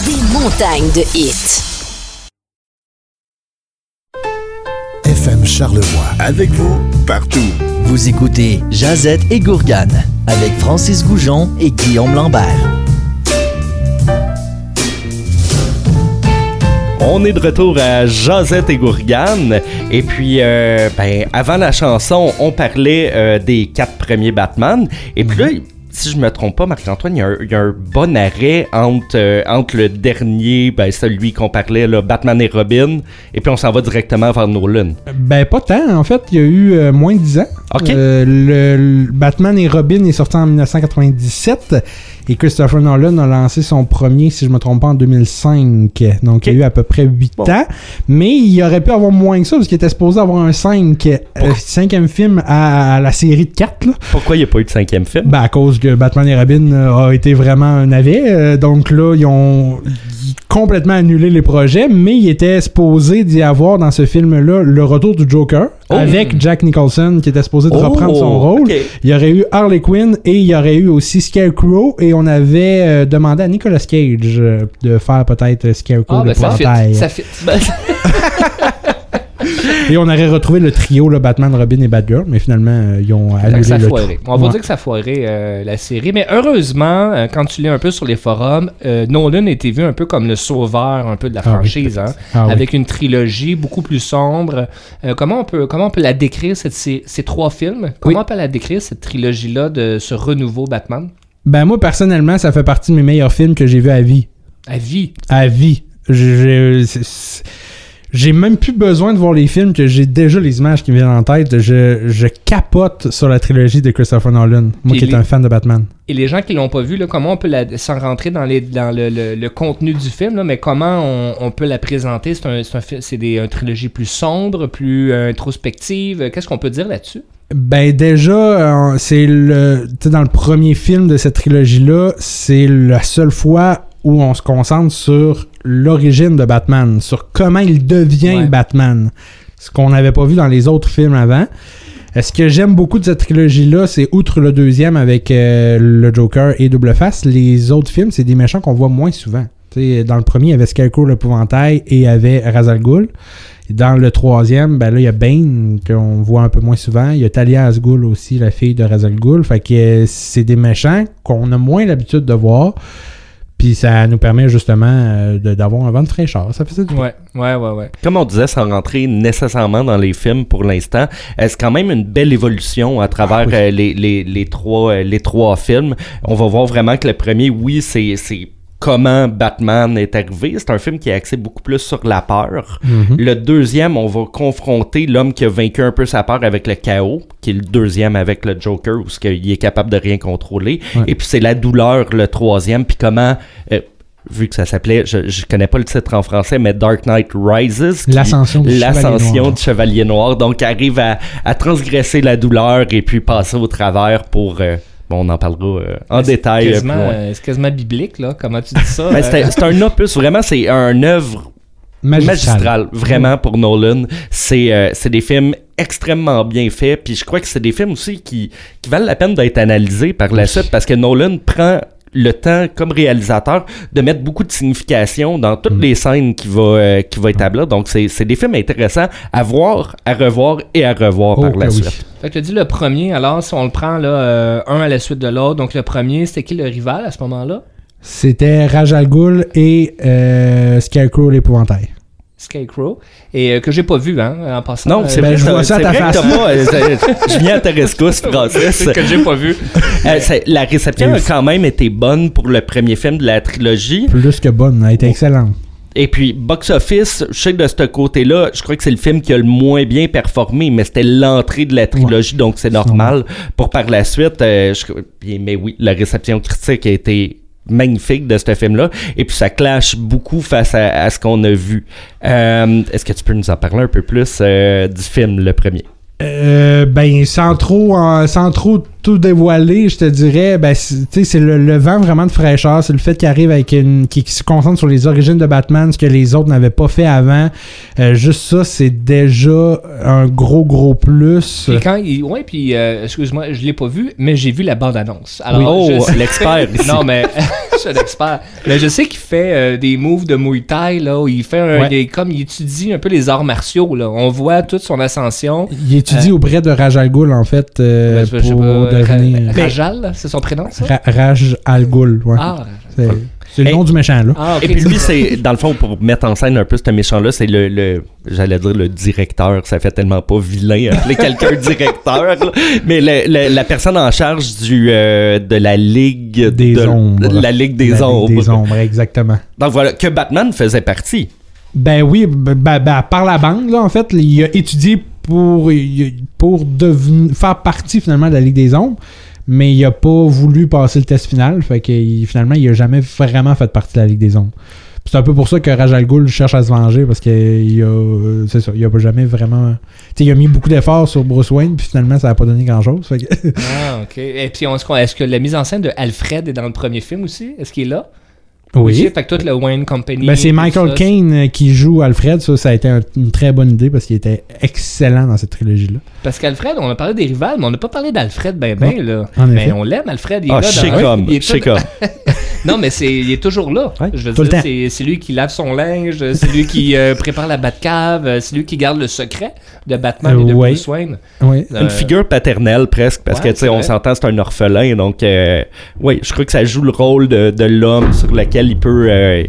Des montagnes de hits. FM Charlevoix. Avec vous, partout. Vous écoutez Jazette et Gourgane avec Francis Goujon et Guillaume Lambert. On est de retour à Josette et Gourgane. Et puis, euh, ben, avant la chanson, on parlait euh, des quatre premiers Batman. Et puis là, si je me trompe pas, Marc-Antoine, il y, a un- il y a un bon arrêt entre, euh, entre le dernier, ben, celui qu'on parlait, là, Batman et Robin, et puis on s'en va directement vers Nolan. Ben, pas tant. En fait, il y a eu euh, moins de 10 ans. Ok. Euh, le, le Batman et Robin est sorti en 1997 et Christopher Nolan a lancé son premier, si je me trompe pas, en 2005. Donc, il y a eu à peu près 8 Bon. ans. Mais il aurait pu avoir moins que ça parce qu'il était supposé avoir un 5, euh, cinquième film à, à la série de 4. Là. Pourquoi il n'y a pas eu de cinquième film? Ben, à cause que Batman et Robin euh, a été vraiment un navet. euh, donc là, ils ont complètement annulé les projets, mais il était supposé d'y avoir dans ce film-là le retour du Joker Oh. avec Jack Nicholson qui était supposé de Oh, reprendre son rôle. ok. Il y aurait eu Harley Quinn et il y aurait eu aussi Scarecrow et on avait euh, demandé à Nicolas Cage euh, de faire peut-être Scarecrow Ah, ben ça fit. Ça fit. Et on aurait retrouvé le trio là, Batman, Robin et Batgirl, mais finalement euh, ils ont annulé ça a le foiré. On va Ouais. dire que ça a foiré euh, la série. Mais heureusement, euh, quand tu lis un peu sur les forums, Nolan été vu un peu comme le sauveur un peu de la Ah oui, franchise. hein, Ah oui. avec une trilogie beaucoup plus sombre. Comment, on peut, comment on peut la décrire, cette, ces, ces trois films? Comment on peut la décrire, cette trilogie-là de ce renouveau Batman? Ben moi personnellement, ça fait partie de mes meilleurs films que j'ai vus à vie. À vie? à vie. J'ai même plus besoin de voir les films que j'ai déjà les images qui me viennent en tête. Je, je capote sur la trilogie de Christopher Nolan. Moi qui est les- un fan de Batman. Et les gens qui l'ont pas vu, là, comment on peut la, sans rentrer dans, les, dans le, le- le contenu du film, là, mais comment on, on peut la présenter? C'est un, c'est des- une trilogie plus sombre, plus euh, introspective. Qu'est-ce qu'on peut dire là-dessus? Ben déjà, euh, c'est le, dans le premier film de cette trilogie-là, c'est la seule fois où on se concentre sur l'origine de Batman, sur comment il devient Ouais. Batman, ce qu'on n'avait pas vu dans les autres films avant. Ce que j'aime beaucoup de cette trilogie-là, c'est outre le deuxième avec euh, le Joker et Double Face, les autres films, c'est des méchants qu'on voit moins souvent. Dans le premier, il y avait Scarecrow l'épouvantail et il y avait Ra's al Ghul. Dans le troisième, ben là, il y a Bane, qu'on voit un peu moins souvent. Il y a Talia Al Ghul aussi, la fille de Ra's al Ghul. Fait que euh, c'est des méchants qu'on a moins l'habitude de voir. Puis ça nous permet justement euh, de- d'avoir un vent de fraîcheur. Ça fait ça du bien. Ouais, ouais, ouais, ouais. Comme on disait, sans rentrer nécessairement dans les films pour l'instant, euh, c'est quand même une belle évolution à travers Ah oui. euh, les, les, les, trois, euh, les trois films? On va voir vraiment que le premier, oui, c'est c'est comment Batman est arrivé. C'est un film qui est axé beaucoup plus sur la peur. Mhm. Le deuxième, on va confronter l'homme qui a vaincu un peu sa peur avec le chaos, qui est le deuxième avec le Joker, où ce qu'il est capable de rien contrôler. Ouais. Et puis c'est la douleur, le troisième, puis comment... euh, vu que ça s'appelait, je, je connais pas le titre en français, mais Dark Knight Rises. L'ascension du Chevalier du Chevalier Noir. Donc, arrive à, à transgresser la douleur et puis passer au travers pour... euh, bon, on en parlera euh, en C'est détail. euh, Quasiment, euh, c'est quasiment biblique, là. Comment tu dis ça Ben, c'est c'est un opus, vraiment, c'est un œuvre Magistral. magistral, vraiment pour Nolan. C'est euh, c'est des films extrêmement bien faits, puis je crois que c'est des films aussi qui, qui valent la peine d'être analysés par la suite parce que Nolan prend le temps comme réalisateur de mettre beaucoup de signification dans toutes les scènes qu'il va, euh, qu'il va établir. Donc c'est c'est des films intéressants à voir, à revoir et à revoir Oh, par la oui. suite. Fait que tu as dit le premier, alors si on le prend là, euh, un à la suite de l'autre, donc le premier, c'était qui le rival à ce moment-là? C'était Raj Al Ghul et euh, Scarecrow l'épouvantail. Scarecrow, et euh, que j'ai pas vu, hein, en passant. Non, euh, c'est ben, vrai, je vois ça à ta face. pas, euh, c'est- je viens à ta rescousse, Francis. que j'ai pas vu. Euh, c'est- la réception a quand même été bonne pour le premier film de la trilogie. Plus que bonne, elle a été excellente. Et puis, box office, je sais que de ce côté-là, je crois que c'est le film qui a le moins bien performé, mais c'était l'entrée de la trilogie, donc c'est normal. Pour par la suite, euh, je- mais oui, la réception critique a été magnifique de ce film-là. Et puis, ça clash beaucoup face à, ce qu'on a vu. Euh, Est-ce que tu peux nous en parler un peu plus euh, du film, le premier? Euh, ben, sans trop, sans trop tout dévoiler, je te dirais, ben, c'est- tu sais, c'est le, le vent vraiment de fraîcheur, c'est le fait qu'il arrive avec une. qui, qui se concentre sur les origines de Batman, ce que les autres n'avaient pas fait avant. Euh, juste ça, c'est déjà un gros, gros plus. Puis quand il... Ouais, puis euh, excuse-moi, je l'ai pas vu, mais j'ai vu la bande-annonce. Alors, oh, je sais- l'expert. Non, mais je suis un expert. Mais je sais qu'il fait euh, des moves de Muay Thai, là, où il fait un, Ouais. des- comme il étudie un peu les arts martiaux, là. On voit toute son ascension. Il étudie auprès de Raj Al Ghul, en fait, euh, Ben, pour pas, devenir. Rajal, c'est son prénom, ça? Ra- Raj Al Ghul, ouais. Ah, C'est c'est le nom du méchant, là. ah. Et puis lui, c'est dans le fond pour mettre en scène un peu ce méchant-là, c'est le, le- j'allais dire le directeur. Ça fait tellement pas vilain appeler quelqu'un directeur, là. mais le- le- la personne en charge du euh, de la ligue Des de, ombres. la ligue des La Ligue ombres. Des ombres, exactement. Donc voilà que Batman faisait partie. Ben oui, ben, ben, ben, par la bande, là, en fait, il a étudié pour, pour deven- faire partie finalement de la Ligue des Ombres, mais il a pas voulu passer le test final, fait que finalement, il a jamais vraiment fait partie de la Ligue des Ombres. C'est un peu pour ça que Raj Al Ghul cherche à se venger parce qu'il a, euh, il a pas jamais vraiment, tu il a mis beaucoup d'efforts sur Bruce Wayne puis finalement ça a pas donné grand chose. Fait que Ah, ok. Et puis, est-ce que la mise en scène de Alfred est dans le premier film aussi? Est-ce qu'il est là? Oui. Fait que toute le Wayne Company. Ben, c'est Michael Caine euh, qui joue Alfred, ça, ça a été un- une très bonne idée parce qu'il était excellent dans cette trilogie-là. Parce qu'Alfred, on a parlé des rivales, mais on n'a pas parlé d'Alfred ben ben, là. en mais effet. on l'aime, Alfred. Il est Ah, là chez dans- comme, il est chez tout- comme. Non, mais c'est, il est toujours là. Ouais, je veux tout le dire, temps. c'est, c'est lui qui lave son linge, c'est lui qui euh, prépare la Batcave, c'est lui qui garde le secret de Batman et de Euh, ouais. Bruce Wayne. Oui. Euh, Une figure paternelle presque, parce ouais, que tu sais, on s'entend, c'est un orphelin, donc euh, oui, je crois que ça joue le rôle de, de l'homme sur lequel il peut, euh,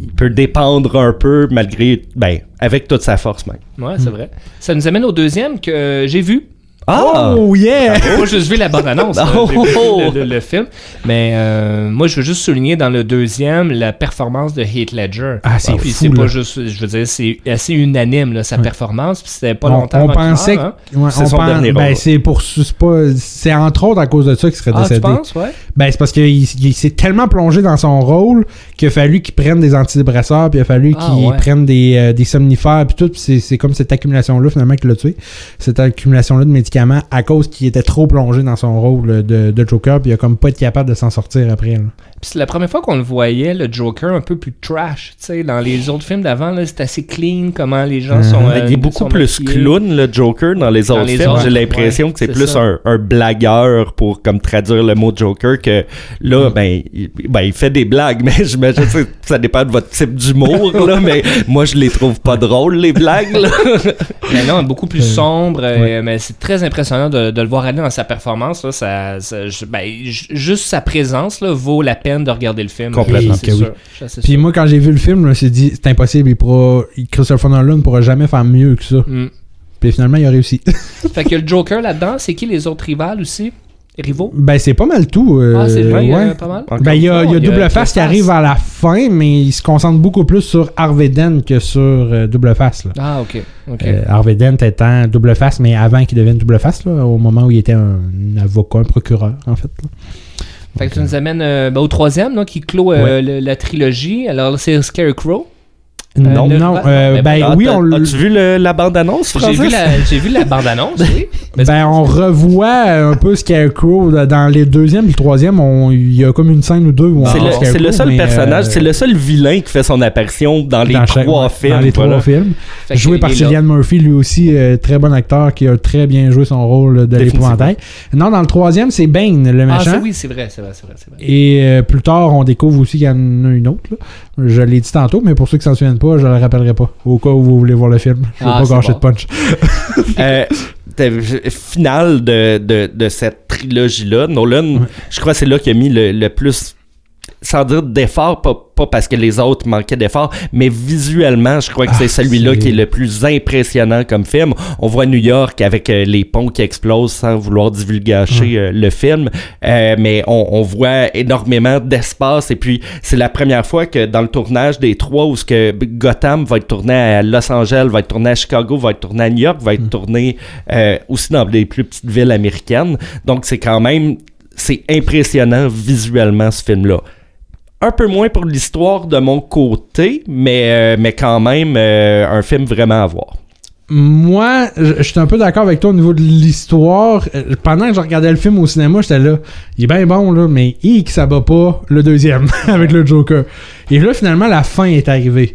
il peut dépendre un peu malgré, ben, avec toute sa force même. Ouais, c'est vrai. Ça nous amène au deuxième que j'ai vu. Ah! Oh yeah! Moi, j'ai vu la bande-annonce. là. Oh, oh. le, le- le film. Mais euh, moi, je veux juste souligner dans le deuxième la performance de Heath Ledger. Ah, c'est Puis fou, c'est pas juste, je veux dire, c'est assez unanime, là, sa performance. Puis c'était pas On- longtemps on pensait hein. Ouais, C'est on son pense- dernier ben, rôle. c'est pour c'est pas c'est entre autres à cause de ça qu'il serait Ah, tu décédé. penses, ouais? Ben c'est parce qu'il il s'est tellement plongé dans son rôle qu'il a fallu qu'il prenne des antidépresseurs puis il a fallu Ah, qu'il ouais. prenne des, euh, des somnifères puis tout puis c'est c'est comme cette accumulation là finalement qui l'a tué. Cette accumulation là de médicaments à cause qu'il était trop plongé dans son rôle de, de Joker puis il a comme pas été capable de s'en sortir après. là. Puis c'est la première fois qu'on le voyait, le Joker, un peu plus trash. Tu sais, dans les autres films d'avant, c'est assez clean, comment les gens sont. Ben, euh, il est beaucoup plus maquillés. clown, le Joker, dans les Dans autres les films. J'ai l'impression ouais, que c'est plus un, un blagueur pour comme traduire le mot Joker que là, Mm. ben, il, ben, il fait des blagues, mais j'imagine que ça dépend de votre type d'humour, là, mais moi, je les trouve pas drôles, les blagues, là. Mais non, beaucoup plus sombre, euh, mais c'est très impressionnant de, de le voir aller dans sa performance. Là, ça, ça- je- ben, juste sa présence là, vaut la peine de regarder le film. Complètement. Oui, oui. Puis sûr. moi quand j'ai vu le film, je me suis dit c'est impossible, il pourra Christopher Nolan ne pourra jamais faire mieux que ça. Mm. Puis finalement il a réussi. Fait que le Joker là-dedans, c'est qui les autres rivales aussi? Rivaux? Ben c'est pas mal tout. euh, Ah, c'est vrai, il y a ouais. pas mal. Ben, il y a, y Double Face qui arrive à la fin, mais il se concentre beaucoup plus sur Harvey Dent que sur euh, Double Face. Là. Ah, ok. ok. Euh, Harvey Dent étant Double Face, mais avant qu'il devienne Double Face, là, au moment où il était un, avocat, un procureur, en fait. là. Fait que tu nous amènes euh, ben, au troisième là, qui clôt euh, le- la trilogie. Alors, c'est Scarecrow. Non, le- non, ben, euh, ben, ben Ah, oui, on le- As-tu vu le- la bande-annonce, J'ai Francis? vu, la, j'ai vu la bande-annonce, oui. Mais Ben, on revoit un peu Scarecrow dans les deuxième et le troisième. on- Il y a comme une scène ou deux où on C'est le, c'est Scarecrow, le seul personnage, euh, c'est le seul vilain qui fait son apparition dans les dans trois films. Dans les voilà. trois films. Joué par. Cillian Murphy, lui aussi, euh, très bon acteur qui a très bien joué son rôle de l'épouvantail. Non, dans le troisième, c'est Bane, le Ah, méchant. ça, oui, c'est vrai, c'est vrai, c'est vrai. c'est vrai. Et euh, plus tard, on découvre aussi qu'il y en a une autre. là. Je l'ai dit tantôt, mais pour ceux qui s'en souviennent pas, je le rappellerai pas. Au cas où vous voulez voir le film. Je veux Ah, pas gâcher bon. de punch. Euh, finale de, de, de cette trilogie-là, Nolan, je crois que c'est là qu'il a mis le, le plus, sans dire d'effort, pas, pas parce que les autres manquaient d'effort, mais visuellement, je crois que c'est Ah, celui-là qui est le plus impressionnant comme film. On voit New York avec euh, les ponts qui explosent sans vouloir divulgacher euh, le film, Euh, mais on, on voit énormément d'espace et puis c'est la première fois que dans le tournage des trois où ce que Gotham va être tourné à Los Angeles, va être tourné à Chicago, va être tourné à New York, va être tourné euh, aussi dans les plus petites villes américaines. Donc c'est quand même c'est impressionnant visuellement ce film-là. Un peu moins pour l'histoire de mon côté, mais, euh, mais quand même euh, un film vraiment à voir. Moi, je suis un peu d'accord avec toi au niveau de l'histoire. Euh, Pendant que je regardais le film au cinéma, j'étais là, il est bien bon, là, mais hic, ça bat pas le deuxième avec le Joker. Et là, finalement, la fin est arrivée.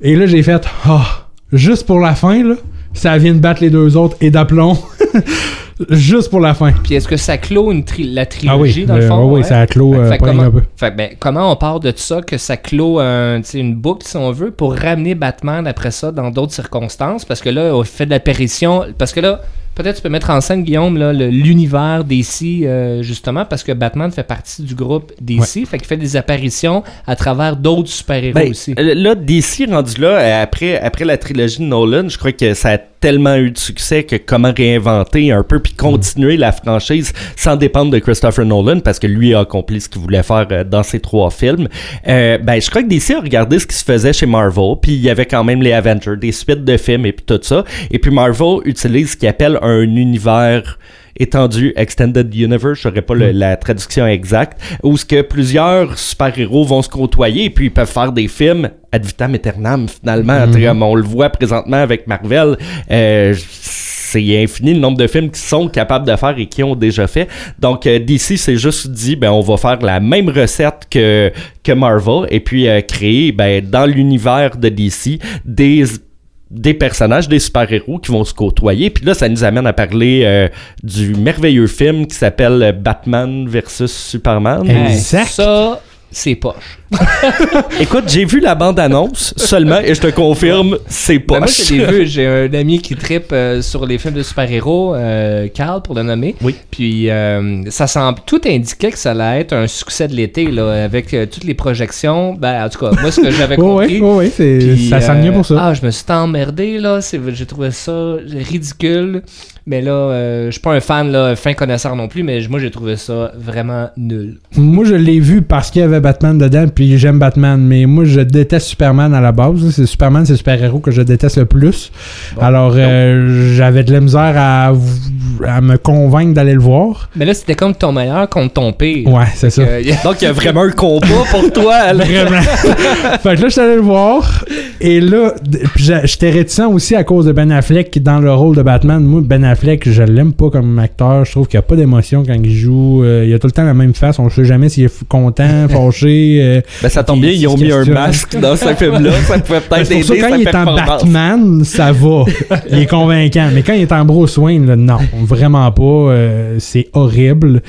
Et là, j'ai fait, ah, juste pour la fin, là, ça vient de battre les deux autres et d'aplomb. juste pour la fin. Puis est-ce que ça clôt une tri- la Ah trilogie oui, dans le euh, fond? oui, ouais? ça Fait- euh, fait comment, un peu. fait que, ben, comment on part de ça que ça clôt un- une boucle, si on veut, pour ramener Batman après ça dans d'autres circonstances? Parce que là, on fait de l'apparition. Parce que là, peut-être tu peux mettre en scène, Guillaume, là, le- l'univers DC, euh, justement, parce que Batman fait partie du groupe DC. Fait qu'il fait des apparitions à travers d'autres super-héros Ben, aussi. là, DC rendu là, après, après la trilogie de Nolan, je crois que ça a tellement eu de succès que comment réinventer un peu puis continuer la franchise sans dépendre de Christopher Nolan parce que lui a accompli ce qu'il voulait faire euh, dans ses trois films. Euh, ben, je crois que DC a regardé ce qui se faisait chez Marvel puis il y avait quand même les Avengers, des suites de films et puis tout ça. Et puis Marvel utilise ce qu'il appelle un univers étendu Extended Universe, je n'aurais pas le- la traduction exacte, où ce que plusieurs super-héros vont se côtoyer et puis ils peuvent faire des films ad vitam aeternam finalement. Comme on le voit présentement avec Marvel, euh, c'est infini le nombre de films qui sont capables de faire et qui ont déjà fait. Donc euh, DC s'est juste dit ben on va faire la même recette que que Marvel et puis euh, créer ben dans l'univers de DC des des personnages, des super-héros qui vont se côtoyer. Puis là, ça nous amène à parler euh, du merveilleux film qui s'appelle Batman versus Superman. Exact. Ça, c'est poche. Écoute, j'ai vu la bande-annonce seulement et je te confirme, c'est Ben, moi, poche. j'ai vu, j'ai un ami qui tripe euh, sur les films de super-héros, euh, Carl pour le nommer. Oui. Puis euh, ça semble, tout indiquait que ça allait être un succès de l'été là, avec euh, toutes les projections. Ben en tout cas, moi ce que j'avais Oui, compris. oui, oui, c'est Puis, ça s'enlignait euh, pour ça. Ah, je me suis emmerdé, là. C'est- J'ai trouvé ça ridicule. Mais là, euh, je suis pas un fan, là, fin connaisseur non plus, mais moi, j'ai trouvé ça vraiment nul. Moi, je l'ai vu parce qu'il y avait Batman dedans, puis j'aime Batman, mais moi, je déteste Superman à la base. C'est Superman, c'est le super-héros que je déteste le plus. Alors, euh, j'avais de la misère à, à me convaincre d'aller le voir. Mais là, c'était comme ton meilleur contre ton pire. Ouais, c'est ça. Euh, y a- Donc, il y a vraiment un combat pour toi. là. Vraiment. fait que là, je suis allé le voir. Et là, j'étais réticent aussi à cause de Ben Affleck qui est dans le rôle de Batman. Moi, Ben Affleck, je l'aime pas comme acteur. Je trouve qu'il n'y a pas d'émotion quand il joue. Euh, il a tout le temps la même face. On ne sait jamais s'il est content, fâché. euh. Ben, ça tombe bien, ils ont mis un masque dans ce film-là. Ça pouvait Ben, peut-être c'est aider quand il est en. Batman, ça va. il est convaincant. Mais quand il est en Bruce Wayne, là, non, vraiment pas. Euh, c'est horrible.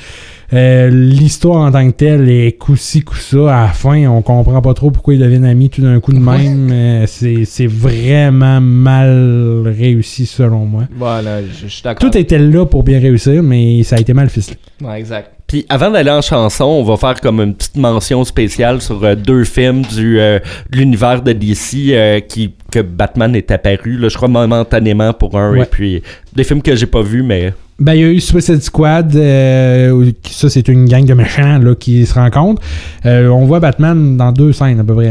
Euh, L'histoire en tant que telle est coup-ci, coup-ça. À la fin, on comprend pas trop pourquoi ils deviennent amis tout d'un coup de même. Euh, c'est c'est vraiment mal réussi, selon moi. Voilà, je, je suis d'accord. Tout était là pour bien réussir, mais ça a été mal ficelé. Ouais, exact. Puis avant d'aller en chanson, on va faire comme une petite mention spéciale sur euh, deux films du euh, de l'univers de DC euh, qui que Batman est apparu. Là, je crois momentanément pour un Ouais. et puis des films que j'ai pas vus mais Ben, il y a eu Suicide Squad. euh, ça, c'est une gang de méchants là, qui se rencontrent. Euh, on voit Batman dans deux scènes à peu près.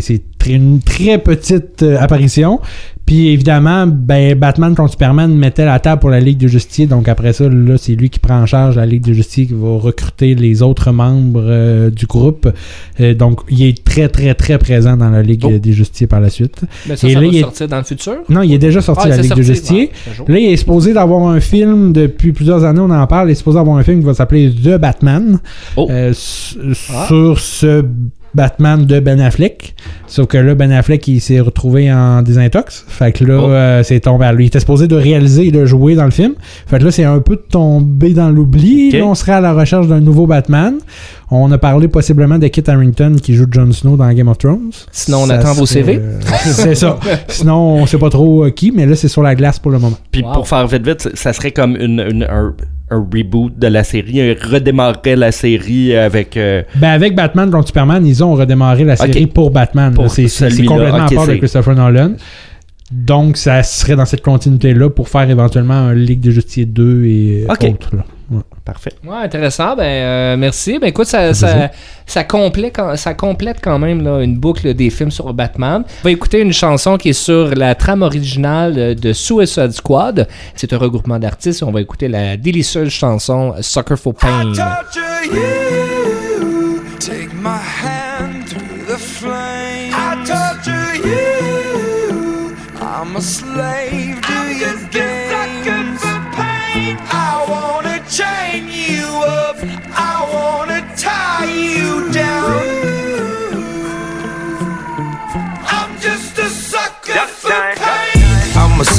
C'est une très petite euh, apparition. Puis évidemment, ben, Batman contre Superman mettait la table pour la Ligue de Justice. Donc après ça, là, c'est lui qui prend en charge la Ligue de Justice, qui va recruter les autres membres euh, du groupe. Euh, donc il est très, très, très présent dans la Ligue Oh. des Justices par la suite. Mais ça, Et ça là, va il est- sortir dans le futur? Non, il est déjà sorti Ah, la Ligue de sorti. Justice. Un jour. Là, il est supposé d'avoir un film depuis plusieurs années, on en parle. Il est supposé avoir un film qui va s'appeler The Batman Oh. euh, Ah. sur ce Batman de Ben Affleck. Sauf que là, Ben Affleck, il s'est retrouvé en désintox. Fait que là, Oh. euh, c'est tombé à lui. Il était supposé de réaliser et de jouer dans le film. Fait que là, c'est un peu tombé dans l'oubli. Là, on serait à la recherche d'un nouveau Batman. On a parlé possiblement de Kit Harington qui joue Jon Snow dans Game of Thrones. Sinon, on Ça attend vos CV. c'est ça. Sinon, on sait pas trop euh, qui, mais là, c'est sur la glace pour le moment. Puis Wow. pour faire vite vite, ça- ça serait comme une, une- un, un reboot de la série, il redémarrerait la série avec euh, Ben avec Batman contre Superman, ils ont redémarré la série pour Batman. C'est complètement Ok, à part de Christopher Nolan. Donc, ça serait dans cette continuité-là pour faire éventuellement un Ligue de Justice 2 et Ok. autres. là. Ouais. parfait. Ouais, intéressant. Ben, euh, merci. Ben, écoute, ça, ça, ça, complète, quand- ça complète quand même là, une boucle des films sur Batman. On va écouter une chanson qui est sur la trame originale de Suicide Squad. C'est un regroupement d'artistes. On va écouter la délicieuse chanson Sucker for Pain.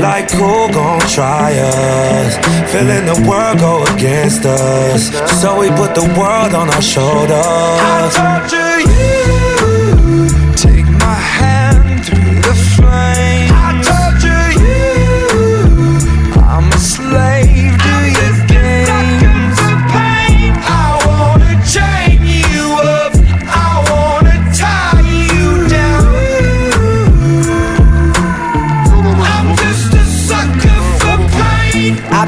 Like who gon' try us? Feeling the world go against us. So we put the world on our shoulders. I torture you. Take my hand through the flame.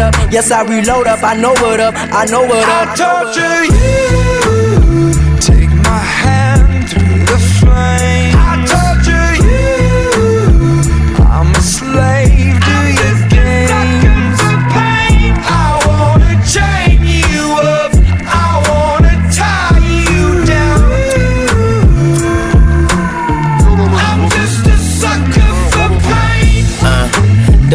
up. Yes, I reload up, I know what up, I know what I up. torture you.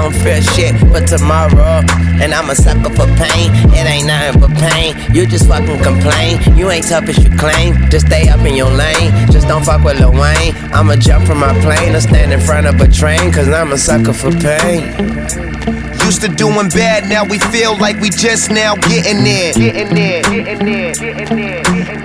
I don't fear shit but tomorrow. And I'm a sucker for pain. It ain't nothing but pain. You just fucking complain. You ain't tough as you claim. Just stay up in your lane. Just don't fuck with Lil Wayne. I'ma jump from my plane or stand in front of a train. Cause I'm a sucker for pain. Used to doing bad, now we feel like we just now getting in. Getting in, getting in, getting in.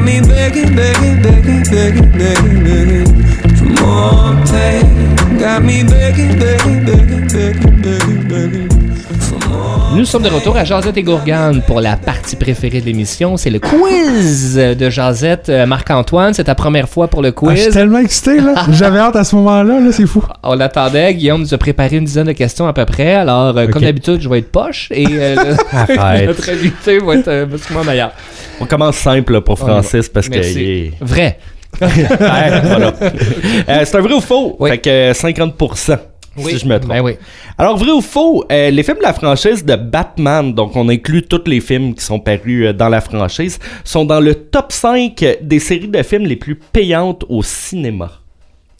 Got me begging, begging, begging, begging, begging, begging. For more pain. Got me begging, begging, begging, begging, begging, Nous sommes de retour à Jazette et Gourgane pour la partie préférée de l'émission. C'est le quiz de Jazette. Euh, Marc-Antoine, c'est ta première fois pour le Ah, je suis quiz. tellement excité, là. J'avais hâte à ce moment-là, là, c'est fou. On l'attendait. Guillaume nous a préparé une dizaine de questions à peu près. Alors, euh, comme d'habitude, je vais être poche et euh, le- notre invité va être euh, sûrement meilleur. On commence simple pour. Francis parce que Merci. il est- Vrai. Ouais, voilà. Euh, c'est un vrai ou faux? Oui. Fait que euh, 50%. Oui. Si je me trompe. Ben oui. Alors, vrai ou faux, euh, les films de la franchise de Batman, donc on inclut tous les films qui sont parus euh, dans la franchise, sont dans le top 5 des séries de films les plus payantes au cinéma.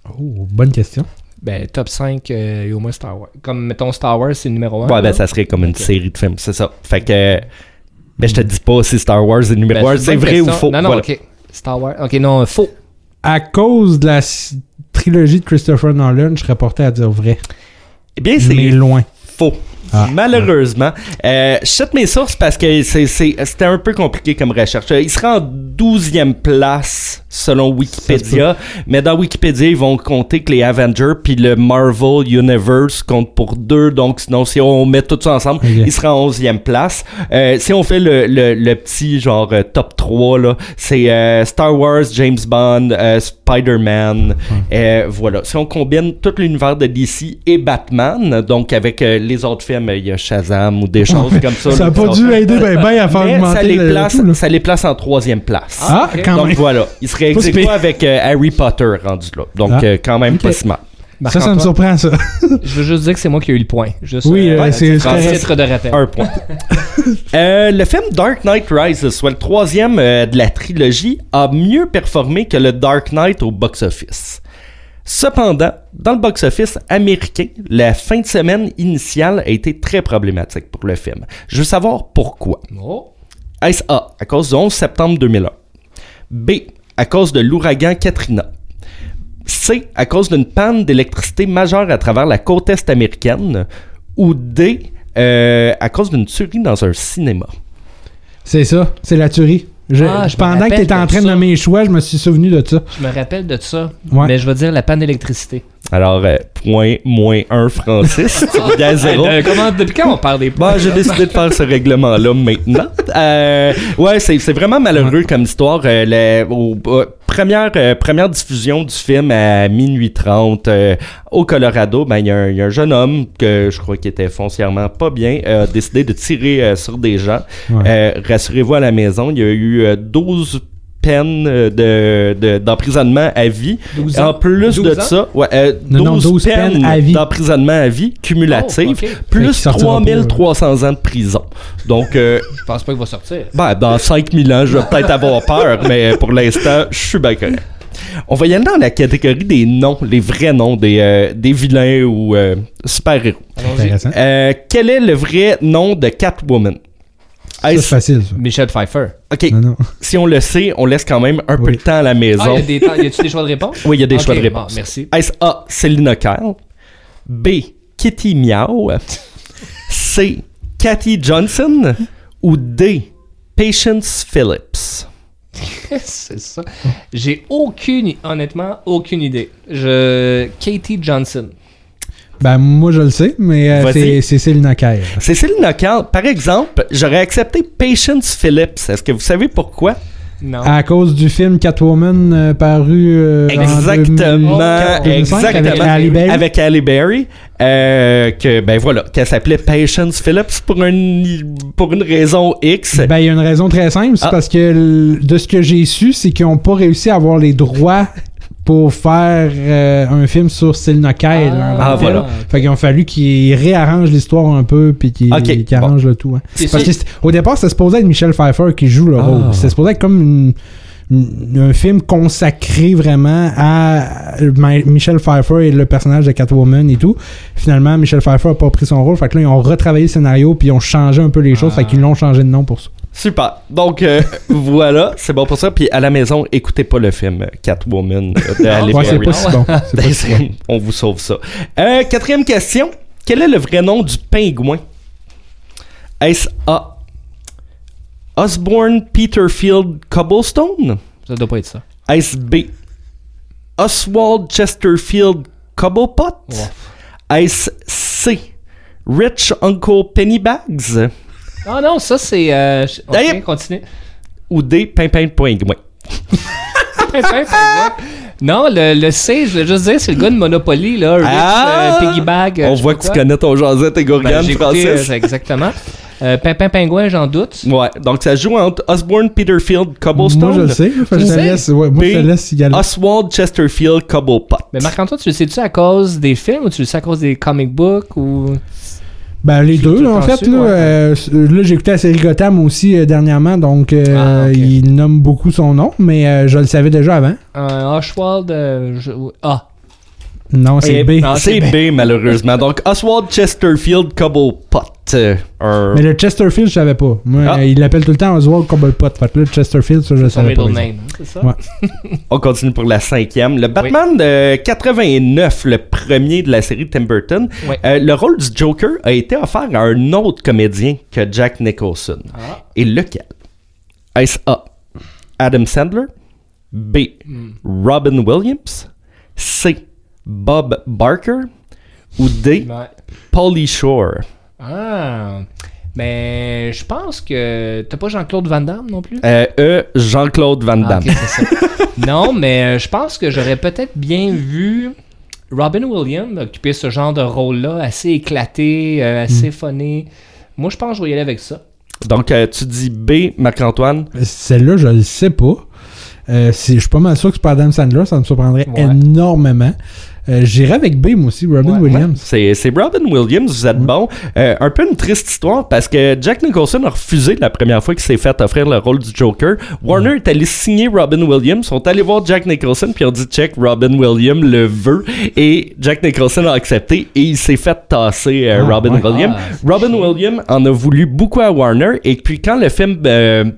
Oh, bonne question. Ben, top 5 euh, et au moins Star Wars. Comme, mettons, Star Wars, c'est numéro 1. Ouais, ben ça serait comme une série de films, c'est ça. Fait que, euh, ben je te dis pas si Star Wars est numéro 1, c'est vrai ou faux. Non, non, Voilà. ok. Star Wars. Ok, non, faux. À cause de la trilogie de Christopher Nolan, je serais porté à dire vrai. Eh bien, c'est Mais loin. faux. Ah. Malheureusement. Euh, je cite mes sources parce que c'était un peu compliqué comme recherche. Il sera en 12e place selon Wikipédia. Mais dans Wikipédia, ils vont compter que les Avengers puis le Marvel Universe comptent pour deux. Donc, sinon, si on met tout ça ensemble, il sera en 11e place. Euh, si on fait le, le, le petit genre euh, top 3, là, c'est euh, Star Wars, James Bond, euh, Spider-Man. voilà. Si on combine tout l'univers de DC et Batman, donc avec les autres films, il y a Shazam ou des choses comme ça. Ça n'a pas dû aider ben, ben à faire mais augmenter ça les, le place, tout, là. ça les place en troisième place. Ah, quand Donc même. voilà, il serait Pas si avec euh, Harry Potter rendu là? Donc Ah. euh, quand même Ok. pas si mal. Marc Ça, ça me surprend, ça. Je veux juste dire que c'est moi qui ai eu le point. Juste, Oui, euh, ouais, c'est- c'est- titre de rappel. Un point. Euh, le film Dark Knight Rises, soit le troisième euh, de la trilogie, a mieux performé que le Dark Knight au box-office. Cependant, dans le box-office américain, la fin de semaine initiale a été très problématique pour le film. Je veux savoir pourquoi. Oh. Est-ce A, à cause du 11 septembre 2001? B, à cause de l'ouragan Katrina? C, à cause d'une panne d'électricité majeure à travers la côte est américaine? Ou D, euh, à cause d'une tuerie dans un cinéma? C'est ça, c'est la tuerie. Je- Ah, je pendant que tu étais en train de nommer les choix, je me suis souvenu de ça. Je me rappelle de ça, Ouais. mais je vais dire la panne d'électricité. Alors, euh, point moins 1, Francis. tu à zéro. Euh, comment, depuis quand on parle des points? Bon, j'ai décidé de faire ce règlement-là maintenant. Euh, ouais, c'est, c'est vraiment malheureux comme histoire. Euh, euh, première, euh, première diffusion du film à minuit 30 euh, au Colorado, ben, il y, a un- il y a un jeune homme que je crois qu'il était foncièrement pas bien, euh, a décidé de tirer euh, sur des gens. Ouais. Euh, rassurez-vous à la maison, il y a eu euh, 12 peines euh, de, de- d'emprisonnement à vie. 12 En plus 12 de ans? ça, ouais, euh, 12, Non, non, 12 peines, peines à vie. d'emprisonnement à vie cumulatives, Oh, ok. Fait qu'il plus sortira pas, 3300 ans de prison. Donc, euh, Je pense pas qu'il va sortir. ben, dans 5000 ans, je vais peut-être avoir peur, mais pour l'instant, je suis bien correct. On va y aller dans la catégorie des noms, les vrais noms des, euh, des vilains ou euh, super-héros. Euh, quel est le vrai nom de Catwoman? Ça, c'est Est-ce- facile, ça. Michel Pfeiffer. ok, Non, non. si on le sait, on laisse quand même un peu de temps à la Ah, maison. il y a des temps- y a-tu des choix de réponse? Oui, il y a des choix de bon, réponse. merci. Est-ce A. Selina Kyle? B. Kitty Miao? C. Cathy Johnson? Ou D. Patience Phillips? c'est ça. J'ai aucune, honnêtement, aucune idée. Je. Katie Johnson. Ben, moi, je le sais, mais euh, c'est Kyle. C'est Selina Kyle. Par exemple, j'aurais accepté Patience Phillips. Est-ce que vous savez pourquoi? Non. À cause du film Catwoman euh, paru euh, en Exactement, 2004, 2005, exactement. avec Halle Berry. Avec Halle Berry, euh, que ben voilà, qu'elle s'appelait Patience Phillips pour une pour une raison X. Ben, il y a une raison très simple, c'est Ah. parce que de ce que j'ai su, c'est qu'ils n'ont pas réussi à avoir les droits pour faire euh, un film sur Selina Kyle. Ah, que tel. voilà. Fait qu'ils ont fallu qu'ils réarrengent l'histoire un peu, puis qu'ils Ok, qu'ils arrangent le tout. hein. Parce que au départ, c'était supposé être Michel Pfeiffer qui joue le Ah. rôle. C'était supposé être comme une- un film consacré vraiment à Ma- Michel Pfeiffer et le personnage de Catwoman et tout. Finalement, Michel Pfeiffer a pas pris son rôle. Fait que là, ils ont retravaillé le scénario puis ils ont changé un peu les choses. Ah. Fait qu'ils l'ont changé de nom pour ça. Super. Donc euh, voilà, c'est bon pour ça. Puis à la maison, écoutez pas le film euh, Catwoman euh, de Halle Ouais, Berry. pas si bon. C'est pas si bon. On vous sauve ça. Euh, quatrième question. Quel est le vrai nom du pingouin? Est-ce A. Osborne Peterfield Cobblestone? Ça doit pas être ça. Est-ce B. Oswald Chesterfield Cobblepot? Est-ce C. Rich Uncle Pennybags? Ah non, ça c'est. Euh, ok, D'ailleurs- continue. Ou D. Pimpin de Pingouin? non, le, le C, je veux juste dire, c'est le gars de Monopoly, là. Rich, Ah! euh, Piggy Bag. euh, On je voit que tu quoi. connais ton Josette et Ben, Gourgane, j'ai écouté, Francis. euh, exactement. Euh, Pimpin Pingouin, j'en doute. Ouais, donc ça joue entre Osborne Peterfield Cobblestone. Moi, je le sais. Fait que Tu je te sais? laisse, ouais, moi, je te laisse y aller. Oswald Chesterfield Cobblepot. Mais Marc-Antoine, tu le sais-tu à cause des films ou tu le sais à cause des comic books ou. Ben, les deux, là, en fait. Là, ouais. euh, là j'ai écouté la série Gotham aussi euh, dernièrement, donc euh, Ah, il nomme beaucoup son nom, mais euh, je le savais déjà avant. Un Oswald. euh, je- Ah. Non, c'est B. C'est B, malheureusement. Donc, Oswald Chesterfield Cobblepot. Euh, Mais le Chesterfield, je savais pas. Moi, Ah. euh, il l'appelle tout le temps Oswald Cobblepot. Fait que là, Chesterfield, ça, je savais pas. name, hein, c'est ça? Ouais. On continue pour la cinquième. Le Batman de 89, le premier de la série Tim Burton, euh, le rôle du Joker a été offert à un autre comédien que Jack Nicholson. Ah. Et lequel? Est-ce A. Adam Sandler? B. Robin Williams? C. Bob Barker. Ou D. Ouais. Pauly Shore? Ah. Mais je pense que. T'as pas Jean-Claude Van Damme non plus? Euh, E. Jean-Claude Van Ah, Damme. ça. non, mais euh, je pense que j'aurais peut-être bien vu Robin Williams occuper ce genre de rôle-là, assez éclaté, euh, assez phoné. Moi, je pense que je vais y aller avec ça. Donc, euh, tu dis B, Marc-Antoine. Celle-là, je le sais pas. Euh, je suis pas mal sûr que c'est pas Adam Sandler, ça me surprendrait Ouais. énormément. Euh, J'irais avec B, moi aussi, Robin Ouais. Williams. C'est c'est Robin Williams, vous êtes bon. Euh, un peu une triste histoire parce que Jack Nicholson a refusé la première fois qu'il s'est fait offrir le rôle du Joker. Warner est allé signer Robin Williams, sont allés voir Jack Nicholson puis ont dit check Robin Williams le veut et Jack Nicholson a accepté et il s'est fait tasser euh, Ah, Robin. Williams. Ah, Robin chiant. Williams en a voulu beaucoup à Warner et puis quand le film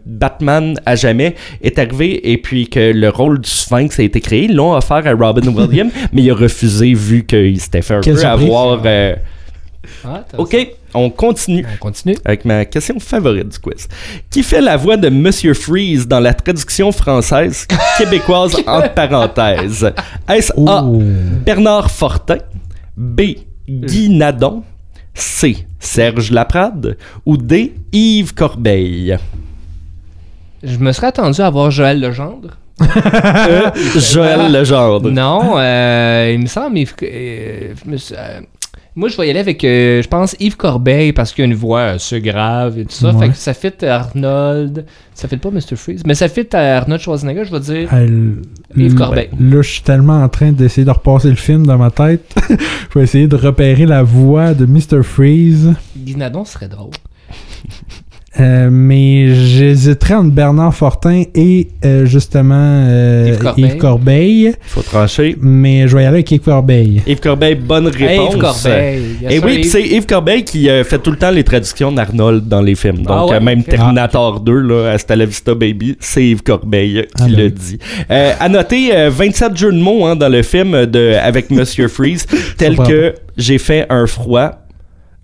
Batman à jamais est arrivé et puis que le rôle du Sphinx a été créé, ils l'ont offert à Robin Williams mais il a refusé vu qu'il s'était fait un Quelle peu surprise. avoir euh, Ah, t'as OK, on continue On continue. avec ma question favorite du quiz. Qui fait la voix de Monsieur Freeze dans la traduction française québécoise entre parenthèses? Est-ce A. Bernard Fortin, B. Guy Nadon, C. Serge Laprade ou D. Yves Corbeil? Je me serais attendu à voir Joël Legendre. Joël Legendre. Non, euh, il me semble. Yves- euh, euh, moi, je vais y aller avec, euh, je pense, Yves Corbeil parce qu'il a une voix assez grave et tout ça. Ouais. Fait que ça fit Arnold. Ça fit pas Mr. Freeze, mais ça fit à Arnold Schwarzenegger, je vais dire. Yves Corbeil. Là, je suis tellement en train d'essayer de repasser le film dans ma tête. je vais essayer de repérer la voix de Mr. Freeze. Guy Nadon serait drôle. Euh, mais j'hésiterais entre Bernard Fortin et euh, justement euh, Yves Corbeil. Yves Corbeil. Faut trancher. Mais je vais y aller avec Yves Corbeil. Yves Corbeil, bonne Hey, réponse. Yves Corbeil. Yes, Et oui, Yves. c'est Yves Corbeil qui euh, fait tout le temps les traductions d'Arnold dans les films. Ah Donc, ouais? euh, même. Terminator 2, là, Hasta la Vista Baby, c'est Yves Corbeil qui Ah ben le oui. dit. Euh, à noter, euh, 27 jeux de mots hein, dans le film de, avec Monsieur Freeze, tel que j'ai fait un froid.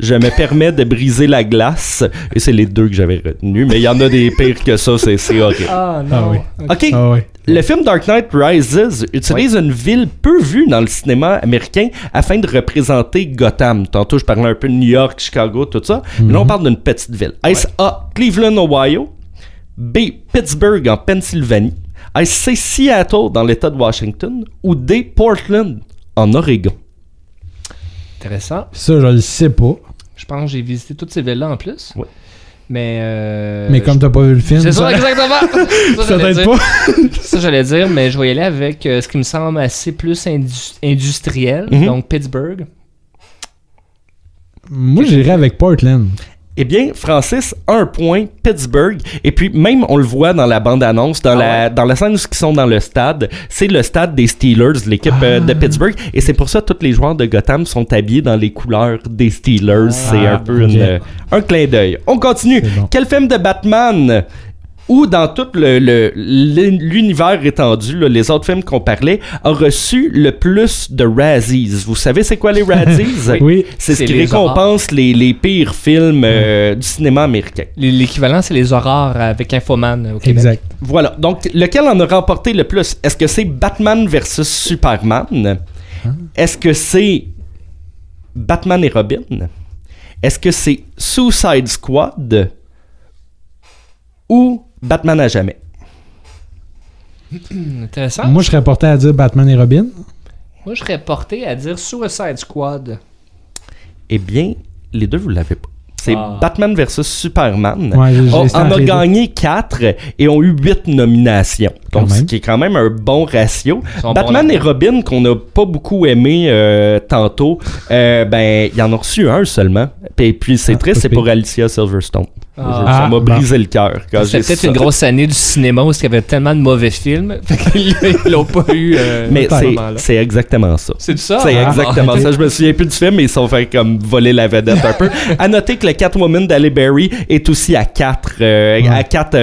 Je me permets de briser la glace. Et c'est les deux que j'avais retenus. Mais il y en a des pires que ça, c'est horrible. Ah non. Ah oui. OK. Ah. Le film Dark Knight Rises utilise une ville peu vue dans le cinéma américain afin de représenter Gotham. Tantôt, je parlais un peu de New York, Chicago, tout ça. Mais là, on parle d'une petite ville. Est-ce A. Cleveland, Ohio? B. Pittsburgh, en Pennsylvanie? Est-ce C. Seattle, dans l'État de Washington? Ou D. Portland, en Oregon? Intéressant. Ça, je le sais pas. Je pense que j'ai visité toutes ces villes-là en plus. Ouais. Mais. euh, mais comme t'as pas vu le film, C'est ça, exactement! Ça, ça j'allais t'aide pas? Ça, j'allais dire, mais je vais y aller avec euh, ce qui me semble assez plus indu- industriel, Mhm. donc Pittsburgh. Moi, j'irais avec Portland. Eh bien, Francis, un point, Pittsburgh. Et puis, même, on le voit dans la bande-annonce, dans, Ah la, dans la scène où ils sont dans le stade, c'est le stade des Steelers, l'équipe euh, Ah. de Pittsburgh. Et c'est pour ça que tous les joueurs de Gotham sont habillés dans les couleurs des Steelers. c'est un peu une, un clin d'œil. On continue. Bon. Quel film de Batman? Ou dans tout le- le- l'univers étendu, là, les autres films qu'on parlait, a reçu le plus de Razzies. Vous savez c'est quoi les Razzies? Oui. C'est ce qui les récompense les, les pires films euh, du cinéma américain. L'équivalent, c'est les horreurs avec Infoman euh, au Québec. Exact. Voilà. Donc, lequel en a remporté le plus? Est-ce que c'est Batman versus Superman? Est-ce que c'est Batman et Robin? Est-ce que c'est Suicide Squad? Ou Batman à jamais? Intéressant. Moi, je serais porté à dire Batman et Robin. Moi, je serais porté à dire Suicide Squad. Eh bien, les deux, vous l'avez pas. C'est Ah. Batman versus Superman. Ouais, j'ai- j'ai on, entre a gagné 4 et ont eu 8 nominations. Donc, ce qui est quand même un bon ratio. Ils Batman bons et. Robin, qu'on n'a pas beaucoup aimé euh, tantôt, euh, ben, il en a reçu un seulement. Et puis, c'est Ah, triste, c'est pour Alicia Silverstone. Ah. Ça Ah, m'a bon. brisé le cœur C'était peut-être une grosse année du cinéma où il y avait tellement de mauvais films. Fait qu'ils ils l'ont pas eu. euh, Mais c'est, exactement ça. C'est de ça? C'est Ah, exactement ça. Je me souviens plus du film, mais ils sont fait comme voler la vedette un peu. À noter que le Catwoman d'Halle Berry est aussi à 4 à 4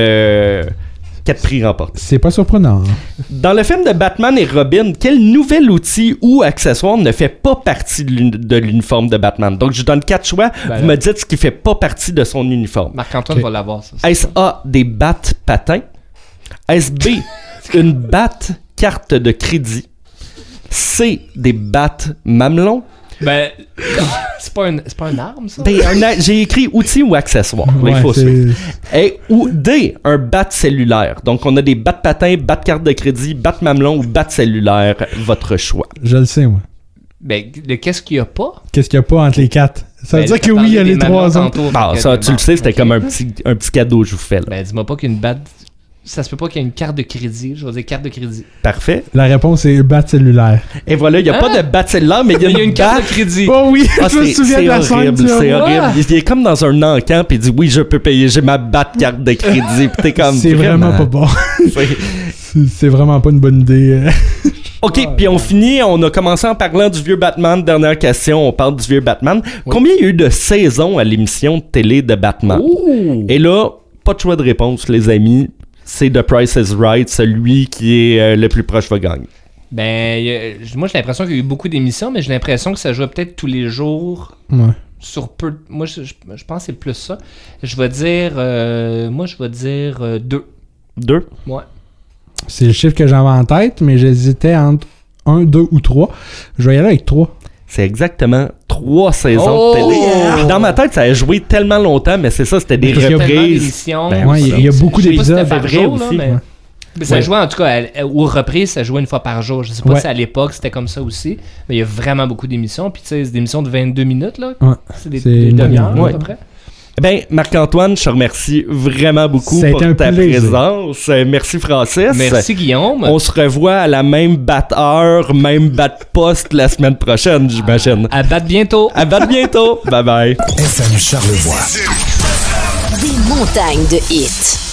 prix remportés. C'est pas surprenant. hein. Dans le film de Batman et Robin, quel nouvel outil ou accessoire ne fait pas partie de l'uni- de l'uniforme de Batman? Donc, je donne quatre choix. Ben vous là. me dites ce qui fait pas partie de son uniforme. Marc-Antoine va l'avoir, ça. c'est Est-ce. A, des battes patins? Est-ce B, une batte carte de crédit, C, des battes mamelons, Ben, c'est pas, un, c'est pas une arme, ça? ben, un j'ai écrit outils ou accessoires. Ouais, faut c'est- suivre. Et, ou D, un bat cellulaire. Donc, on a des battes patins, battes carte de crédit, battes mamelons ou battes cellulaire. Votre choix. Je le sais, moi. Ben, le qu'est-ce qu'il y a pas? Qu'est-ce qu'il y a pas entre les quatre? Ça veut Ben, dire que oui, il y a les trois fait que- ça, tu le bon, sais, c'était comme un petit, un petit cadeau que je vous fais. là. Ben, dis-moi pas qu'il y a une batte. Ça se peut pas qu'il y ait une carte de crédit. Je vais dire carte de crédit. Parfait. La réponse est bat cellulaire. Et voilà, il n'y a Hein? pas de batte cellulaire, mais il y a Il y a une, une carte de crédit. Oh oui, Ah, je me c'est souviens de la scène. c'est horrible. Il est comme dans un encan puis il dit oui, je peux payer, j'ai ma batte carte de crédit. Puis t'es comme C'est vraiment pas bon. C'est- vraiment pas une bonne idée. Ok, puis on finit, on a commencé en parlant du vieux Batman. Dernière question, on parle du vieux Batman. Combien il y a eu de saisons à l'émission de télé de Batman? Et là, pas de choix de réponse, les amis. C'est The Price is Right, celui qui est euh, le plus proche va gagner. Ben, moi, j'ai l'impression qu'il y a eu beaucoup d'émissions, mais j'ai l'impression que ça jouait peut-être tous les jours Ouais. sur peu. Moi, je, pense que c'est plus ça. Je vais dire. euh, moi, je vais dire euh, deux. Deux? Ouais. C'est le chiffre que j'avais en tête, mais j'hésitais entre 1, 2 ou 3. Je vais y aller avec 3. C'est exactement trois saisons Oh! de télé. Dans ma tête, ça a joué tellement longtemps, mais c'est ça, c'était des reprises. d'émissions. Ben Ouais, il y a- il y a beaucoup d'épisodes. C'est vrai jour, là, aussi, mais- ouais. mais ça Ouais. jouait en tout cas aux reprises, ça jouait une fois par jour. Je sais pas Ouais. si à l'époque c'était comme ça aussi, mais il y a vraiment beaucoup d'émissions. Puis tu sais, c'est des émissions de 22 minutes là. Ouais. C'est des, des demi-heures demi-heure, à peu près. Ben, Marc-Antoine, je te remercie vraiment beaucoup pour ta plaisir. présence. Euh, Merci, Francis. Merci Guillaume. On se revoit à la même batte-heure, même batte-poste la semaine prochaine, j'imagine. À battre bientôt. À battre bientôt. bye bye. FM Charlevoix. Des montagnes de hits.